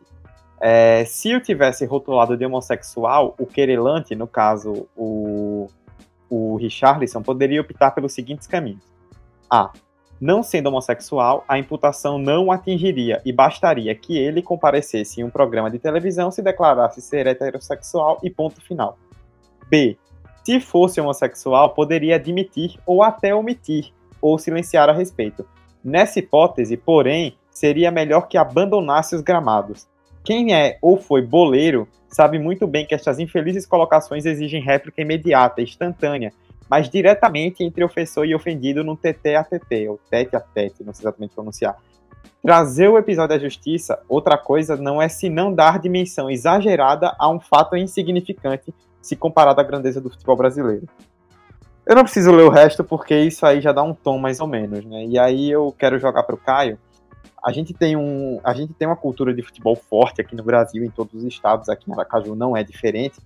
é, se eu tivesse rotulado de homossexual, o querelante, no caso o, o Richarlison, poderia optar pelos seguintes caminhos. A. Não sendo homossexual, a imputação não atingiria e bastaria que ele comparecesse em um programa de televisão, se declarasse ser heterossexual e ponto final. B. Se fosse homossexual, poderia admitir ou até omitir ou silenciar a respeito. Nessa hipótese, porém, seria melhor que abandonasse os gramados. Quem é ou foi boleiro sabe muito bem que estas infelizes colocações exigem réplica imediata, instantânea, mas diretamente entre ofensor e ofendido no TT a TT, ou tete a tete, não sei exatamente pronunciar. Trazer o episódio à justiça, outra coisa não é senão dar dimensão exagerada a um fato insignificante se comparado à grandeza do futebol brasileiro. Eu não preciso ler o resto porque isso aí já dá um tom mais ou menos, né? E aí eu quero jogar para o Caio. A gente tem um, a gente tem uma cultura de futebol forte aqui no Brasil, em todos os estados, aqui em Aracaju não é diferente.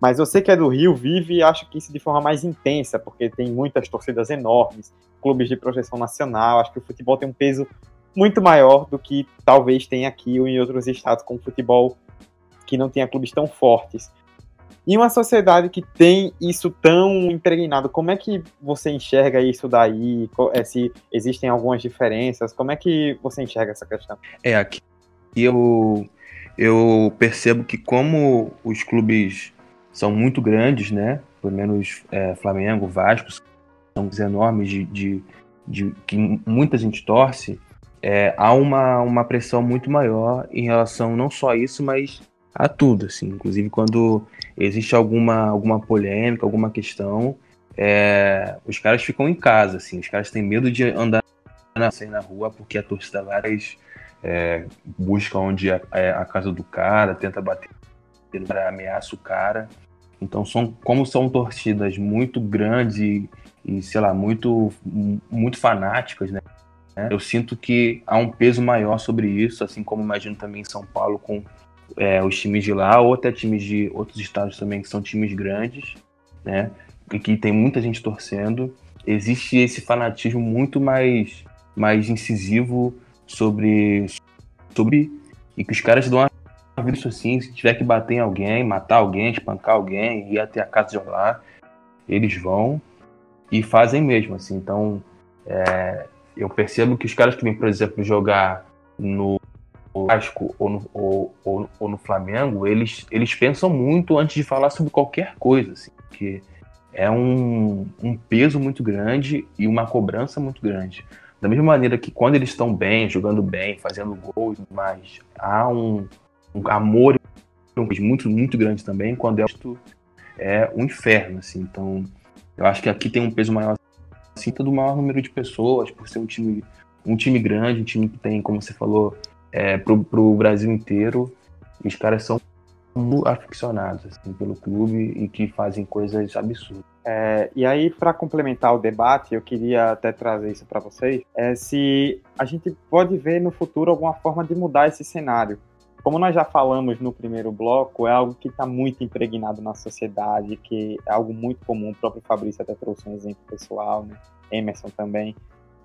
Mas você que é do Rio vive acha que isso de forma mais intensa, porque tem muitas torcidas enormes, clubes de projeção nacional. Acho que o futebol tem um peso muito maior do que talvez tenha aqui ou em outros estados com futebol que não tenha clubes tão fortes. E uma sociedade que tem isso tão impregnado, como é que você enxerga isso daí? É, se existem algumas diferenças, como é que você enxerga essa questão? É, aqui eu, eu percebo que como os clubes são muito grandes, né? Pelo menos é, Flamengo, Vasco, são enormes de, de, de, que muita gente torce. É, há uma, uma pressão muito maior em relação não só a isso, mas a tudo, assim. Inclusive quando existe alguma, alguma polêmica, alguma questão, é, os caras ficam em casa, assim. Os caras têm medo de andar na, na rua porque a torcida várias é, busca onde é, é a casa do cara, tenta bater ameaça o cara. Então, são, como são torcidas muito grandes e, e, sei lá, muito, muito fanáticas, né? Eu sinto que há um peso maior sobre isso, assim como imagino também em São Paulo com é, os times de lá, ou até times de outros estados também, que são times grandes, né? E que tem muita gente torcendo. Existe esse fanatismo muito mais, mais incisivo sobre, sobre. E que os caras dão isso assim, se tiver que bater em alguém, matar alguém, espancar alguém, ir até a casa jogar, eles vão e fazem mesmo, assim. Então, é, eu percebo que os caras que vêm, por exemplo, jogar no Vasco ou no, ou, ou, ou, no Flamengo, eles, eles pensam muito antes de falar sobre qualquer coisa, assim, porque é um, um peso muito grande e uma cobrança muito grande. Da mesma maneira que quando eles estão bem, jogando bem, fazendo gols, mas há um, um amor muito, muito grande também, quando é, é um inferno, assim. Então, eu acho que aqui tem um peso maior, assim, do maior número de pessoas, por ser um time, um time grande, um time que tem, como você falou, é, pro, pro Brasil inteiro. Os caras são aficionados assim, pelo clube e que fazem coisas absurdas. É, e aí, para complementar o debate, eu queria até trazer isso para vocês: é se a gente pode ver no futuro alguma forma de mudar esse cenário. Como nós já falamos no primeiro bloco, é algo que está muito impregnado na sociedade, que é algo muito comum. O próprio Fabrício até trouxe um exemplo pessoal, né? Emerson também.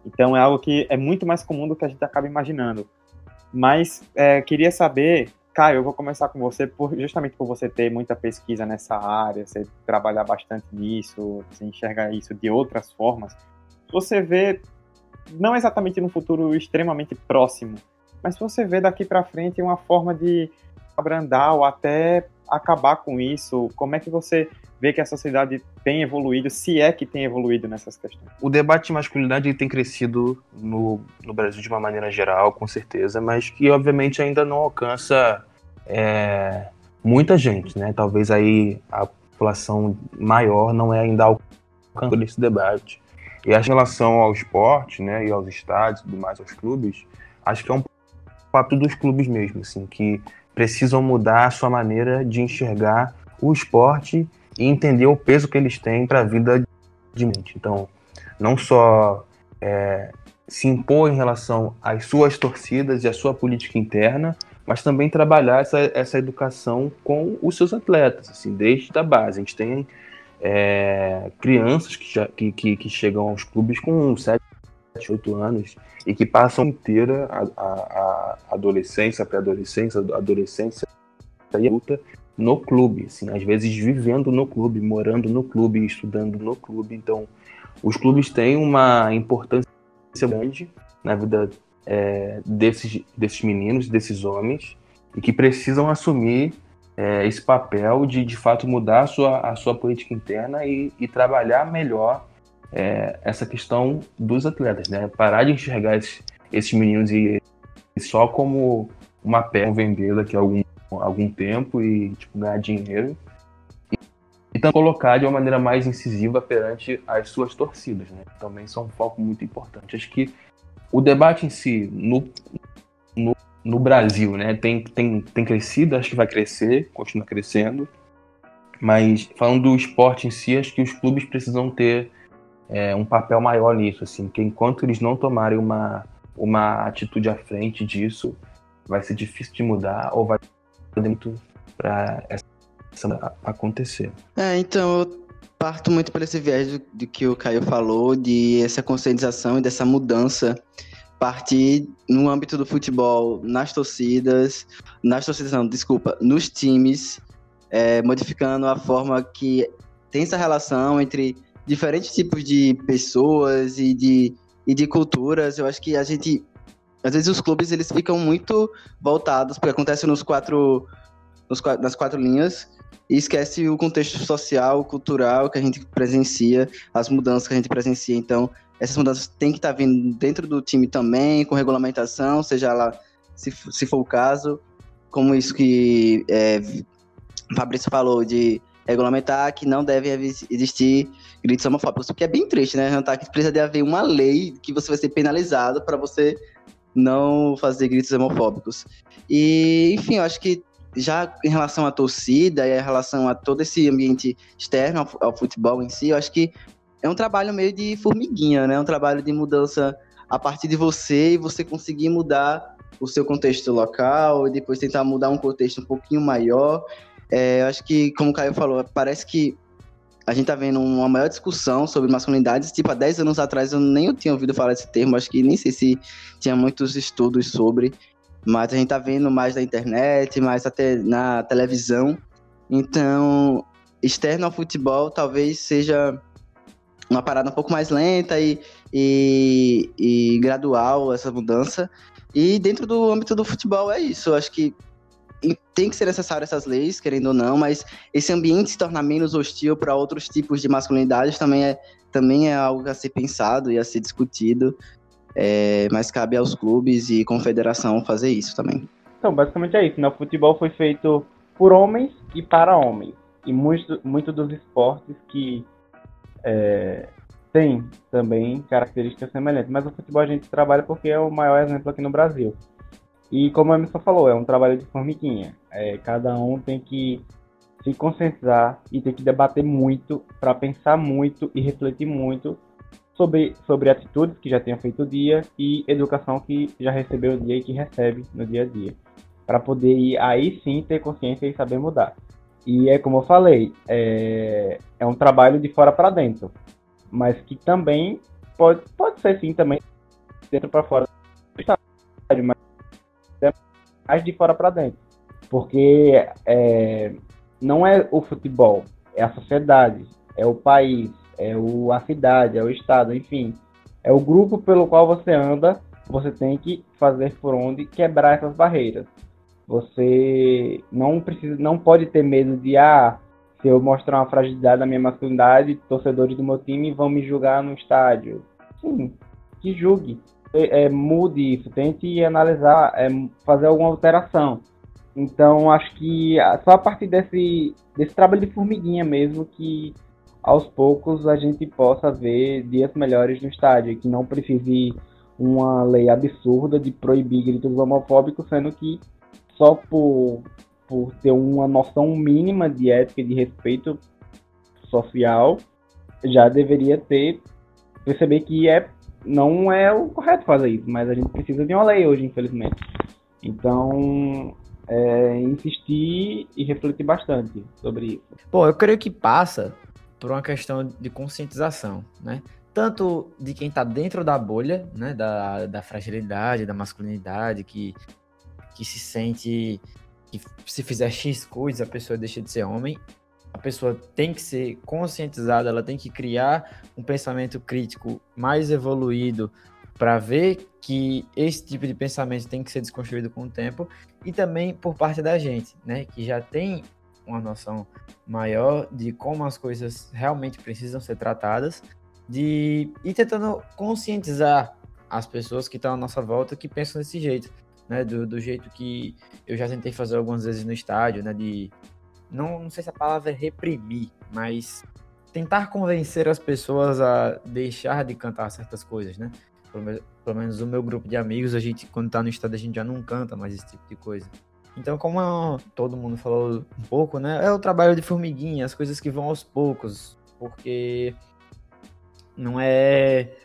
Então é algo que é muito mais comum do que a gente acaba imaginando. Mas é, queria saber, Caio, eu vou começar com você, por, justamente por você ter muita pesquisa nessa área, você trabalhar bastante nisso, você enxerga isso de outras formas. Você vê, não exatamente no futuro extremamente próximo, mas você vê daqui para frente uma forma de abrandar ou até acabar com isso, como é que você vê que a sociedade tem evoluído, se é que tem evoluído nessas questões? O debate de masculinidade tem crescido no, no Brasil de uma maneira geral, com certeza, mas que obviamente ainda não alcança é, muita gente, né? Talvez aí a, população maior não é ainda alcançada desse debate. E a relação ao esporte, né, e aos estádios e mais, aos clubes, acho que é um fato dos clubes mesmo, assim, que precisam mudar a sua maneira de enxergar o esporte e entender o peso que eles têm para a vida de mente. Então, não só é, se impor em relação às suas torcidas e à sua política interna, mas também trabalhar essa, essa educação com os seus atletas, assim, desde a base. A gente tem é, crianças que, já, que, que, que, chegam aos clubes com 7, 8 anos e que passam inteira a, a, a adolescência, pré-adolescência, adolescência e adulta no clube, assim, às vezes vivendo no clube, morando no clube, estudando no clube. Então, os clubes têm uma importância grande na vida é, desses, desses meninos, desses homens, e que precisam assumir é, esse papel de, de fato, mudar a sua, a sua política interna e, e trabalhar melhor é, essa questão dos atletas, né? Parar de enxergar esses, esses meninos e, e só como uma peça vender daqui a algum, algum tempo e tipo, ganhar dinheiro. E, e também colocar de uma maneira mais incisiva perante as suas torcidas, né? Também são um foco muito importante. Acho que o debate em si, no, no, no Brasil, né, tem, tem, tem crescido, acho que vai crescer, continua crescendo. Mas falando do esporte em si, acho que os clubes precisam ter é, um papel maior nisso, assim, que enquanto eles não tomarem uma, uma atitude à frente disso, vai ser difícil de mudar ou vai muito para essa acontecer. É, então eu parto muito por esse viés do, do, que o Caio falou, de essa conscientização e dessa mudança partir no âmbito do futebol, nas torcidas, nas torcidas não, desculpa, nos times, é, modificando a forma que tem essa relação entre diferentes tipos de pessoas e de, e de culturas. Eu acho que a gente. Às vezes os clubes eles ficam muito voltados, porque acontece nos quatro, nos, nas quatro linhas, e esquece o contexto social, cultural que a gente presencia, as mudanças que a gente presencia. Então, essas mudanças têm que estar tá vindo dentro do time também, com regulamentação, seja lá, se, se for o caso, como isso que é, Fabrício falou, de regulamentar que não devem existir gritos homofóbicos, o que é bem triste, né? Jantar que precisa de haver uma lei que você vai ser penalizado para você não fazer gritos homofóbicos. E, enfim, eu acho que já em relação à torcida e em relação a todo esse ambiente externo ao, ao, futebol em si, eu acho que é um trabalho meio de formiguinha, né? Um trabalho de mudança a partir de você e você conseguir mudar o seu contexto local e depois tentar mudar um contexto um pouquinho maior é, eu acho que, como o Caio falou, parece que a gente tá vendo uma maior discussão sobre masculinidades. Tipo, há 10 anos atrás eu nem tinha ouvido falar desse termo, acho que nem sei se tinha muitos estudos sobre, mas a gente tá vendo mais na internet, mais até na televisão. Então, externo ao futebol talvez seja uma parada um pouco mais lenta e, e, e gradual essa mudança. E dentro do âmbito do futebol é isso. Eu acho que tem que ser necessário essas leis, querendo ou não, mas esse ambiente se tornar menos hostil para outros tipos de masculinidade também é, também é algo a ser pensado e a ser discutido, é, mas cabe aos clubes e confederação fazer isso também. Então, basicamente é isso, né? O futebol foi feito por homens e para homens, e muito, muito dos esportes que é, tem também características semelhantes, mas o futebol a gente trabalha porque é o maior exemplo aqui no Brasil. E como a Emerson falou, é um trabalho de formiguinha. É, cada um tem que se conscientizar e tem que debater muito para pensar muito e refletir muito sobre, sobre atitudes que já tenha feito o dia e educação que já recebeu o dia e que recebe no dia a dia. Para poder ir aí sim ter consciência e saber mudar. E é como eu falei, é, é um trabalho de fora para dentro, mas que também pode, pode ser sim também dentro para fora do estádio, mas mais de fora para dentro. Porque é, não é o futebol, é a sociedade, é o país, é o, a cidade, é o estado, enfim. É o grupo pelo qual você anda, você tem que fazer por onde quebrar essas barreiras. Você não precisa, não pode ter medo de ah, se eu mostrar uma fragilidade da minha masculinidade, torcedores do meu time vão me julgar no estádio. Sim, que julgue é, mude isso, tente analisar, é, fazer alguma alteração. Então acho que só a partir desse, desse trabalho de formiguinha mesmo que aos poucos a gente possa ver dias melhores no estádio, que não precise uma lei absurda de proibir gritos homofóbicos, sendo que só por, por ter uma noção mínima de ética e de respeito social já deveria ter perceber que é não é o correto fazer isso, mas a gente precisa de uma lei hoje, infelizmente. Então, é, insistir e refletir bastante sobre isso. Bom, eu creio que passa por uma questão de conscientização, né? Tanto de quem está dentro da bolha, né? Da, da fragilidade, da masculinidade, que, que se sente que se fizer X coisa a pessoa deixa de ser homem. A pessoa tem que ser conscientizada, ela tem que criar um pensamento crítico mais evoluído para ver que esse tipo de pensamento tem que ser desconstruído com o tempo e também por parte da gente, né, que já tem uma noção maior de como as coisas realmente precisam ser tratadas, de ir tentando conscientizar as pessoas que estão à nossa volta que pensam desse jeito, né? Do, do jeito que eu já tentei fazer algumas vezes no estádio, né? De não, não sei se a palavra é reprimir, mas tentar convencer as pessoas a deixar de cantar certas coisas, né? Pelo, pelo menos o meu grupo de amigos, a gente, quando tá no estádio, a gente já não canta mais esse tipo de coisa. Então, como todo mundo falou um pouco, né? É o trabalho de formiguinha, as coisas que vão aos poucos, porque não é.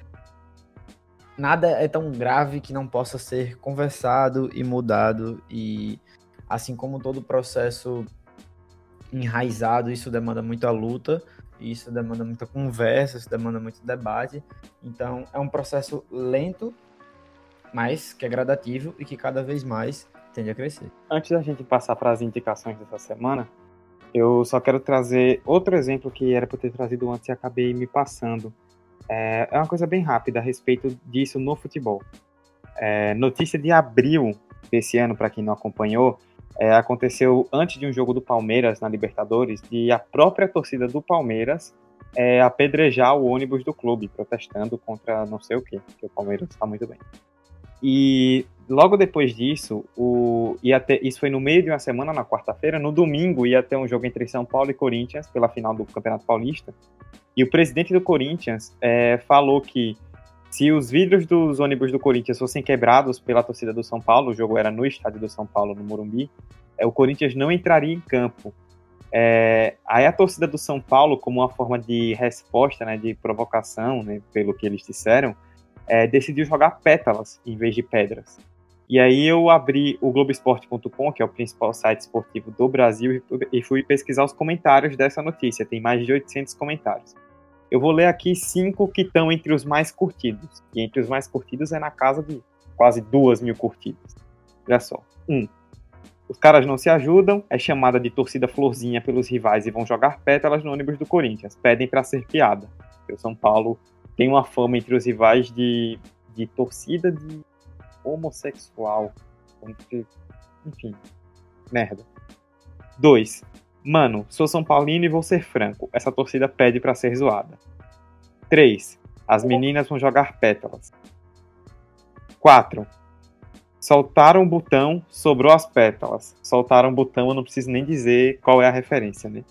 Nada é tão grave que não possa ser conversado e mudado, e assim como todo processo enraizado, isso demanda muita luta, isso demanda muita conversa, isso demanda muito debate. Então, é um processo lento, mas que é gradativo e que cada vez mais tende a crescer. Antes da gente passar para as indicações dessa semana, eu só quero trazer outro exemplo que era para ter trazido antes e acabei me passando. É, é uma coisa bem rápida a respeito disso no futebol. É, notícia de abril desse ano, para quem não acompanhou, é, aconteceu antes de um jogo do Palmeiras na Libertadores, de a própria torcida do Palmeiras é, apedrejar o ônibus do clube, protestando contra não sei o que, porque o Palmeiras está muito bem. E logo depois disso, o, ia ter, isso foi no meio de uma semana, na quarta-feira. No domingo ia ter um jogo entre São Paulo e Corinthians pela final do Campeonato Paulista. E o presidente do Corinthians é, falou que se os vidros dos ônibus do Corinthians fossem quebrados pela torcida do São Paulo, o jogo era no estádio do São Paulo, no Morumbi, é, o Corinthians não entraria em campo. É, aí a torcida do São Paulo, como uma forma de resposta, né, de provocação, né, pelo que eles disseram, é, decidiu jogar pétalas em vez de pedras. E aí eu abri o Globoesporte.com, que é o principal site esportivo do Brasil, e fui pesquisar os comentários dessa notícia. Tem mais de 800 comentários. Eu vou ler aqui cinco que estão entre os mais curtidos. E entre os mais curtidos é na casa de quase duas mil curtidas. Olha só. Um. Os caras não se ajudam, é chamada de torcida florzinha pelos rivais e vão jogar pétalas no ônibus do Corinthians. Pedem para ser piada. o São Paulo tem uma fama entre os rivais de, de torcida de homossexual. Enfim, merda. Dois. Mano, sou São Paulino e vou ser franco. Essa torcida pede para ser zoada. 3. As meninas vão jogar pétalas. 4. Soltaram o botão, sobrou as pétalas. Soltaram o botão, eu não preciso nem dizer qual é a referência, né?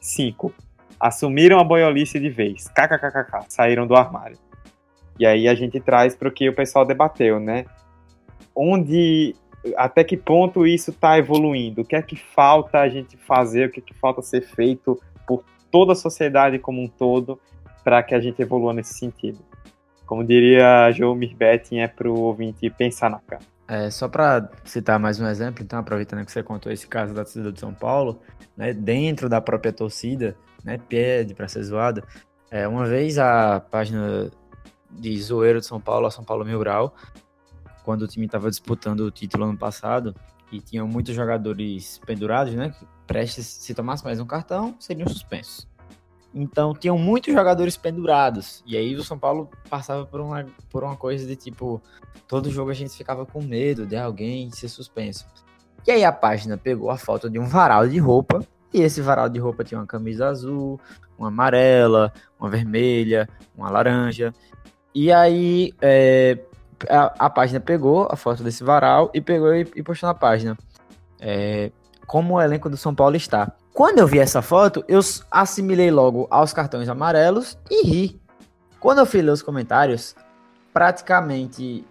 5. Assumiram a boiolice de vez. KKKKK. Saíram do armário. E aí a gente traz para o que o pessoal debateu, né? Onde, até que ponto isso está evoluindo? O que é que falta a gente fazer? O que é que falta ser feito por toda a sociedade como um todo para que a gente evolua nesse sentido? Como diria João Mirbetting, é para o ouvinte pensar na cama. É, só para citar mais um exemplo, então, aproveitando que você contou esse caso da torcida de São Paulo, né, dentro da própria torcida, né, pede para ser zoada. É, uma vez a página de zoeiro de São Paulo, a São Paulo Mil Grau, quando o time estava disputando o título ano passado, e tinham muitos jogadores pendurados, né, que prestes, se tomasse mais um cartão, seriam suspensos. Então, tinham muitos jogadores pendurados. E aí o São Paulo passava por uma, por uma coisa de tipo: todo jogo a gente ficava com medo de alguém ser suspenso. E aí a página pegou a foto de um varal de roupa. E esse varal de roupa tinha uma camisa azul, uma amarela, uma vermelha, uma laranja. E aí é, a, a, página pegou a foto desse varal e pegou e, e postou na página. é, como o elenco do São Paulo está. Quando eu vi essa foto, eu assimilei logo aos cartões amarelos e ri. Quando eu fui ler os comentários, praticamente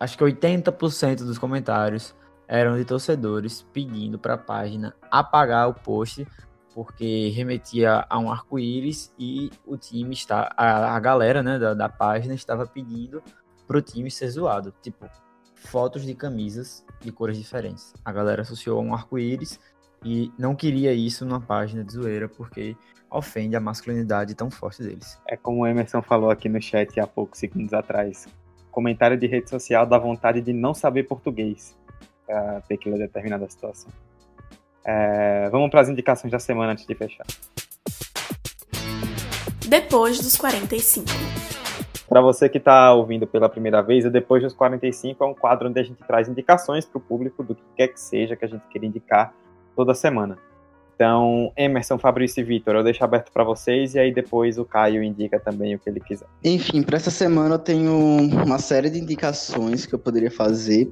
acho que 80% dos comentários eram de torcedores pedindo para a página apagar o post porque remetia a um arco-íris e o time está a, a galera né, da, da página estava pedindo para o time ser zoado, tipo fotos de camisas de cores diferentes. A galera associou a um arco-íris e não queria isso numa página de zoeira porque ofende a masculinidade tão forte deles. É como o Emerson falou aqui no chat há poucos segundos atrás. Comentário de rede social dá vontade de não saber português para ter que ler determinada situação. É, vamos para as indicações da semana antes de fechar. Depois dos 45. Para você que está ouvindo pela primeira vez, o Depois dos 45 é um quadro onde a gente traz indicações para o público do que quer que seja que a gente queira indicar toda semana. Então, Emerson, Fabrício e Vitor, eu deixo aberto para vocês e aí depois o Caio indica também o que ele quiser. Enfim, para essa semana eu tenho uma série de indicações que eu poderia fazer.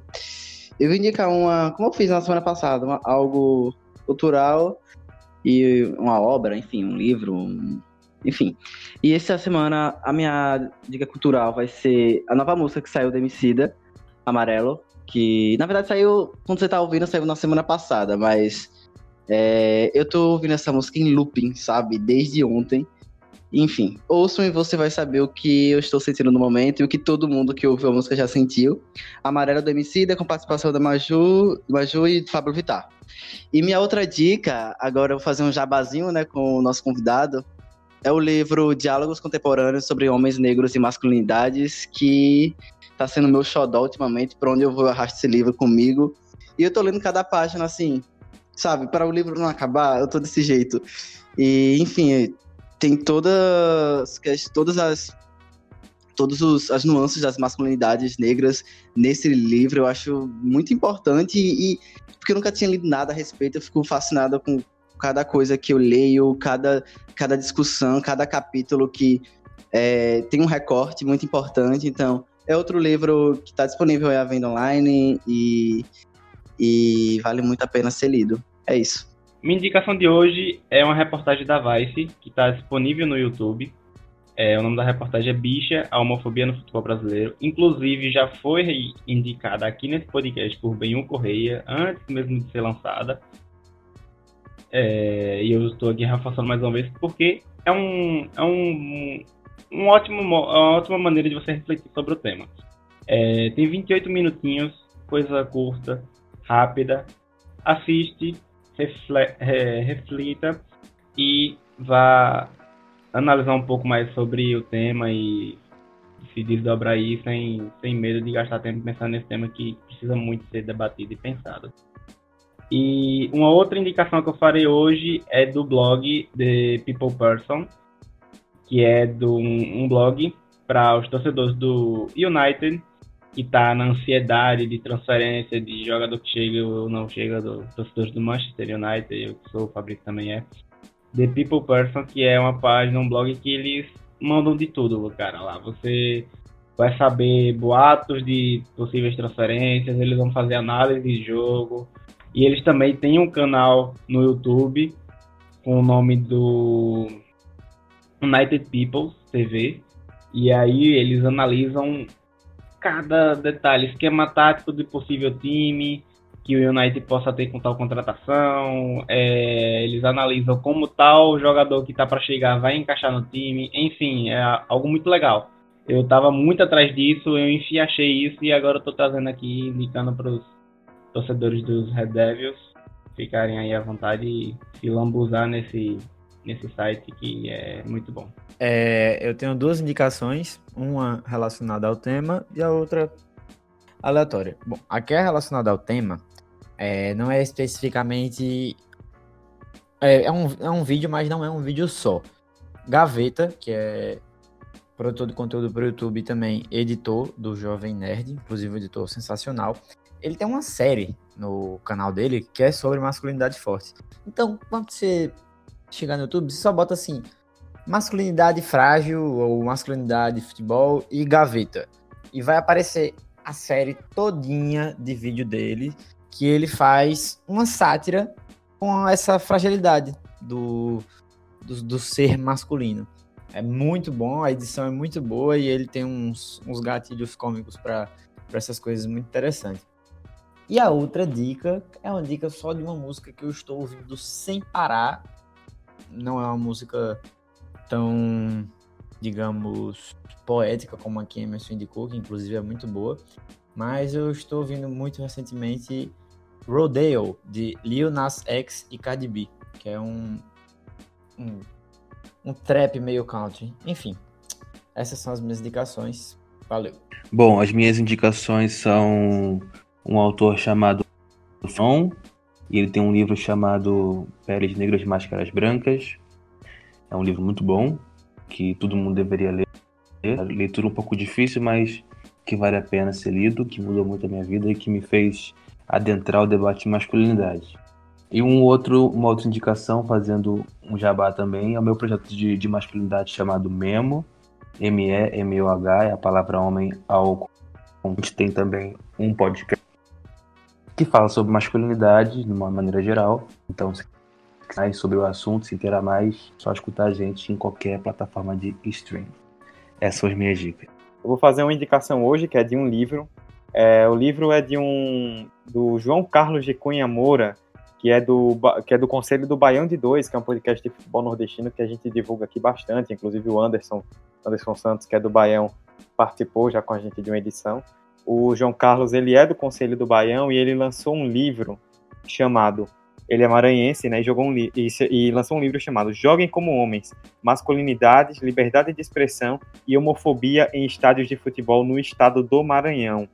Eu vou indicar uma, como eu fiz na semana passada, uma, algo cultural e uma obra, enfim, um livro, enfim. E essa semana a minha dica cultural vai ser a nova música que saiu da Emicida, Amarelo, que na verdade saiu, quando você tá ouvindo, saiu na semana passada, mas é, eu tô ouvindo essa música em looping, sabe, desde ontem. Enfim, ouçam e você vai saber o que eu estou sentindo no momento e o que todo mundo que ouviu a música já sentiu. Amarela do Emicida, com participação da Maju, Maju e Fábio Vittar. E minha outra dica, agora eu vou fazer um jabazinho né, com o nosso convidado, é o livro Diálogos Contemporâneos sobre Homens Negros e Masculinidades, que está sendo meu xodó ultimamente, para onde eu vou arrastar esse livro comigo. E eu tô lendo cada página assim, sabe, para o livro não acabar, eu tô desse jeito. E, enfim, tem todas, todas as todas as nuances das masculinidades negras nesse livro, eu acho muito importante e, e porque eu nunca tinha lido nada a respeito, eu fico fascinado com cada coisa que eu leio, cada, cada discussão, cada capítulo que é, tem um recorte muito importante. Então, é outro livro que está disponível à venda online e, e vale muito a pena ser lido. É isso. Minha indicação de hoje é uma reportagem da Vice, que está disponível no YouTube. É, o nome da reportagem é Bicha, a homofobia no futebol brasileiro. Inclusive, já foi indicada aqui nesse podcast por Benhur Correia, antes mesmo de ser lançada. É, e eu estou aqui reforçando mais uma vez porque é, um, é um, um ótimo, uma ótima maneira de você refletir sobre o tema. É, tem 28 minutinhos, coisa curta, rápida. Assiste, refle, é, reflita e vá analisar um pouco mais sobre o tema e se desdobrar aí sem, sem medo de gastar tempo pensando nesse tema que precisa muito ser debatido e pensado. E uma outra indicação que eu farei hoje é do blog The People Person, que é do, um, blog para os torcedores do United, que está na ansiedade de transferência de jogador que chega ou não chega, dos torcedores do Manchester United, eu que sou o Fabrício também é. The People Person, que é uma página, um blog que eles mandam de tudo, cara, lá. Você vai saber boatos de possíveis transferências, eles vão fazer análise de jogo. E eles também têm um canal no YouTube com o nome do United People TV. E aí eles analisam cada detalhe, esquema tático de possível time, que o United possa ter com tal contratação, é, eles analisam como tal jogador que está para chegar vai encaixar no time, enfim, é algo muito legal. Eu estava muito atrás disso, eu enfim achei isso e agora estou trazendo aqui, indicando para os torcedores dos Red Devils ficarem aí à vontade e se lambuzar nesse, nesse site que é muito bom. É, eu tenho duas indicações, uma relacionada ao tema e a outra aleatória. Bom, a que é relacionada ao tema é, não é especificamente. É, é, um, é um vídeo, mas não é um vídeo só. Gaveta, que é produtor de conteúdo para o YouTube também, editor do Jovem Nerd, inclusive um editor sensacional. Ele tem uma série no canal dele que é sobre masculinidade forte. Então, quando você chegar no YouTube, você só bota assim: masculinidade frágil ou masculinidade futebol e gaveta. E vai aparecer a série todinha de vídeo dele que ele faz uma sátira com essa fragilidade do, do, do ser masculino. É muito bom, a edição é muito boa e ele tem uns, uns gatilhos cômicos para essas coisas muito interessantes. E a outra dica é uma dica só de uma música que eu estou ouvindo sem parar. Não é uma música tão, digamos, poética como a que Emerson indicou, que inclusive é muito boa. Mas eu estou ouvindo muito recentemente Rodeo, de Lil Nas X e Cardi B, que é um, um, um trap meio country. Enfim, essas são as minhas indicações. Valeu. Bom, as minhas indicações são um autor chamado Fon, e ele tem um livro chamado Peles Negras Máscaras Brancas. É um livro muito bom, que todo mundo deveria ler. É leitura um pouco difícil, mas que vale a pena ser lido, que mudou muito a minha vida e que me fez adentrar o debate de masculinidade. E um outro, uma outra indicação, fazendo um jabá também, é o meu projeto de, de masculinidade chamado Memo, M-E-M-O-H, é a palavra homem ao a gente tem também um podcast que fala sobre masculinidade de uma maneira geral. Então, se mais sobre o assunto, se inteirar mais, só escutar a gente em qualquer plataforma de stream. Essas são as minhas dicas. Eu vou fazer uma indicação hoje, que é de um livro. É, o livro é de um do João Carlos de Cunha Moura, que é do que é do Conselho do Baião de Dois, que é um podcast de futebol nordestino que a gente divulga aqui bastante. Inclusive o Anderson, Anderson Santos, que é do Baião, participou já com a gente de uma edição. O João Carlos ele é do Conselho do Baião e ele lançou um livro chamado ele é maranhense, né, e, jogou um e, e lançou um livro chamado Joguem como Homens, Masculinidades, Liberdade de Expressão e Homofobia em Estádios de Futebol no Estado do Maranhão.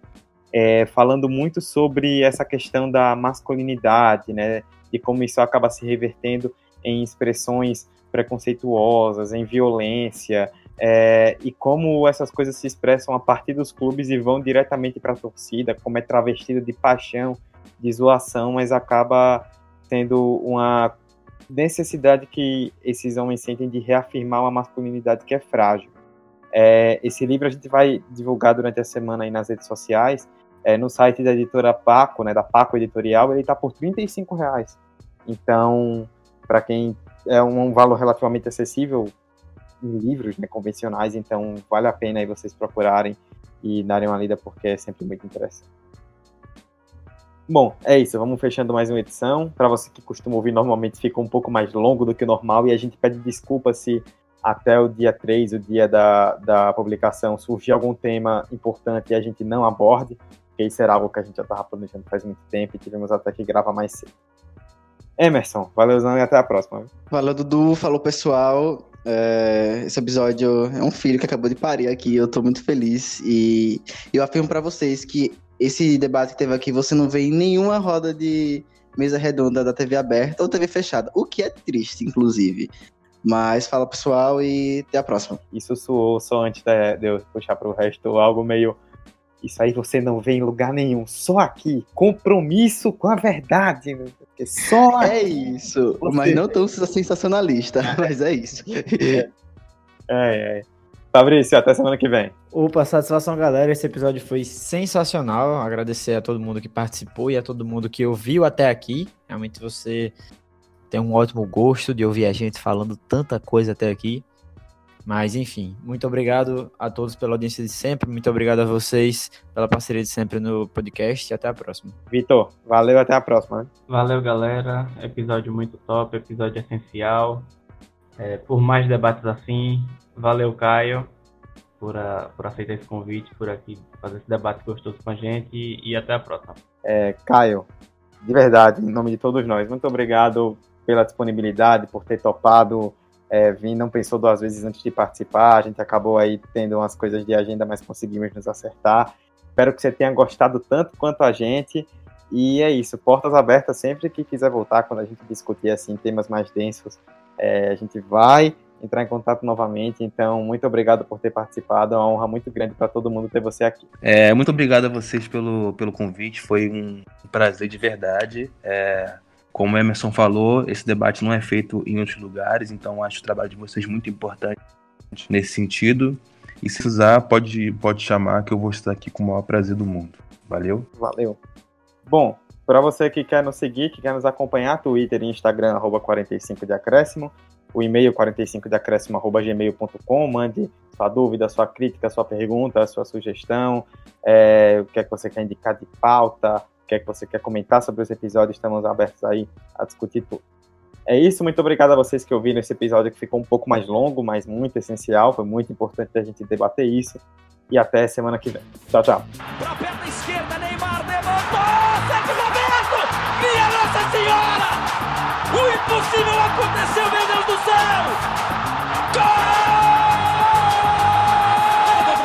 É, falando muito sobre essa questão da masculinidade, né, e como isso acaba se revertendo em expressões preconceituosas, em violência, é, e como essas coisas se expressam a partir dos clubes e vão diretamente para a torcida, como é travestido de paixão, de zoação, mas acaba tendo uma necessidade que esses homens sentem de reafirmar uma masculinidade que é frágil. É, esse livro a gente vai divulgar durante a semana aí nas redes sociais, é, no site da editora Paco, né, da Paco Editorial, ele está por 35 reais. Então, para quem é um valor relativamente acessível, em livros né, convencionais, então vale a pena aí vocês procurarem e darem uma lida porque é sempre muito interessante. Bom, é isso, vamos fechando mais uma edição. Para você que costuma ouvir, normalmente fica um pouco mais longo do que o normal e a gente pede desculpa se até o dia 3, o dia da, da publicação, surgir algum tema importante e a gente não aborde, porque isso era algo que a gente já estava planejando faz muito tempo e tivemos até que gravar mais cedo. Emerson, valeuzão e até a próxima. Valeu, Dudu. Falou, pessoal. É, esse episódio é um filho que acabou de parir aqui, eu tô muito feliz. E eu afirmo para vocês que esse debate que teve aqui você não vê em nenhuma roda de mesa redonda da TV aberta ou TV fechada, o que é triste, inclusive. Mas fala pessoal e até a próxima. Isso soou só antes de eu puxar pro resto algo meio. Isso aí você não vê em lugar nenhum, só aqui. Compromisso com a verdade, meu porque só. É isso, você... mas não tão sensacionalista, mas é isso. É, é. Fabrício, até semana que vem. Opa, satisfação, galera. Esse episódio foi sensacional. Agradecer a todo mundo que participou e a todo mundo que ouviu até aqui. Realmente você tem um ótimo gosto de ouvir a gente falando tanta coisa até aqui. Mas enfim, muito obrigado a todos pela audiência de sempre, muito obrigado a vocês pela parceria de sempre no podcast e até a próxima. Vitor, valeu, até a próxima. Valeu, galera. Episódio muito top, episódio essencial. É, por mais debates assim, valeu, Caio, por, a, por aceitar esse convite, por aqui fazer esse debate gostoso com a gente e, e até a próxima. É, Caio, de verdade, em nome de todos nós, muito obrigado pela disponibilidade, por ter topado é, vim, não pensou duas vezes antes de participar, a gente acabou aí tendo umas coisas de agenda, mas conseguimos nos acertar. Espero que você tenha gostado tanto quanto a gente. E é isso, portas abertas sempre que quiser voltar, quando a gente discutir assim temas mais densos, é, a gente vai entrar em contato novamente. Então, muito obrigado por ter participado. É uma honra muito grande para todo mundo ter você aqui. É, muito obrigado a vocês pelo, pelo convite. Foi um prazer de verdade. É, como o Emerson falou, esse debate não é feito em outros lugares, então acho o trabalho de vocês muito importante nesse sentido. E se precisar, pode, pode chamar que eu vou estar aqui com o maior prazer do mundo. Valeu? Valeu. Bom, Para você que quer nos seguir, que quer nos acompanhar, Twitter e Instagram, arroba 45 de acréscimo, o e-mail 45 de acréscimo, gmail.com, mande sua dúvida, sua crítica, sua pergunta, sua sugestão, é, o que é que você quer indicar de pauta, que é que você quer comentar sobre os episódios, estamos abertos aí a discutir tudo. É isso, muito obrigado a vocês que ouviram esse episódio que ficou um pouco mais longo, mas muito essencial, foi muito importante a gente debater isso. E até semana que vem. Tchau, tchau. Pra perna esquerda, Neymar levantou! Roberto! Minha Nossa Senhora! O impossível aconteceu, meu Deus do céu!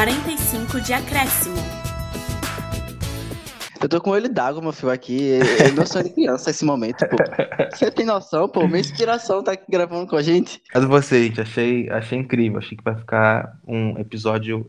45 de acréscimo. Eu tô com o olho d'água, meu filho, aqui. Eu não sou de criança nesse momento, pô. Você tem noção, pô? Minha inspiração tá aqui gravando com a gente. Mas você, gente, achei, achei incrível. Achei que vai ficar um episódio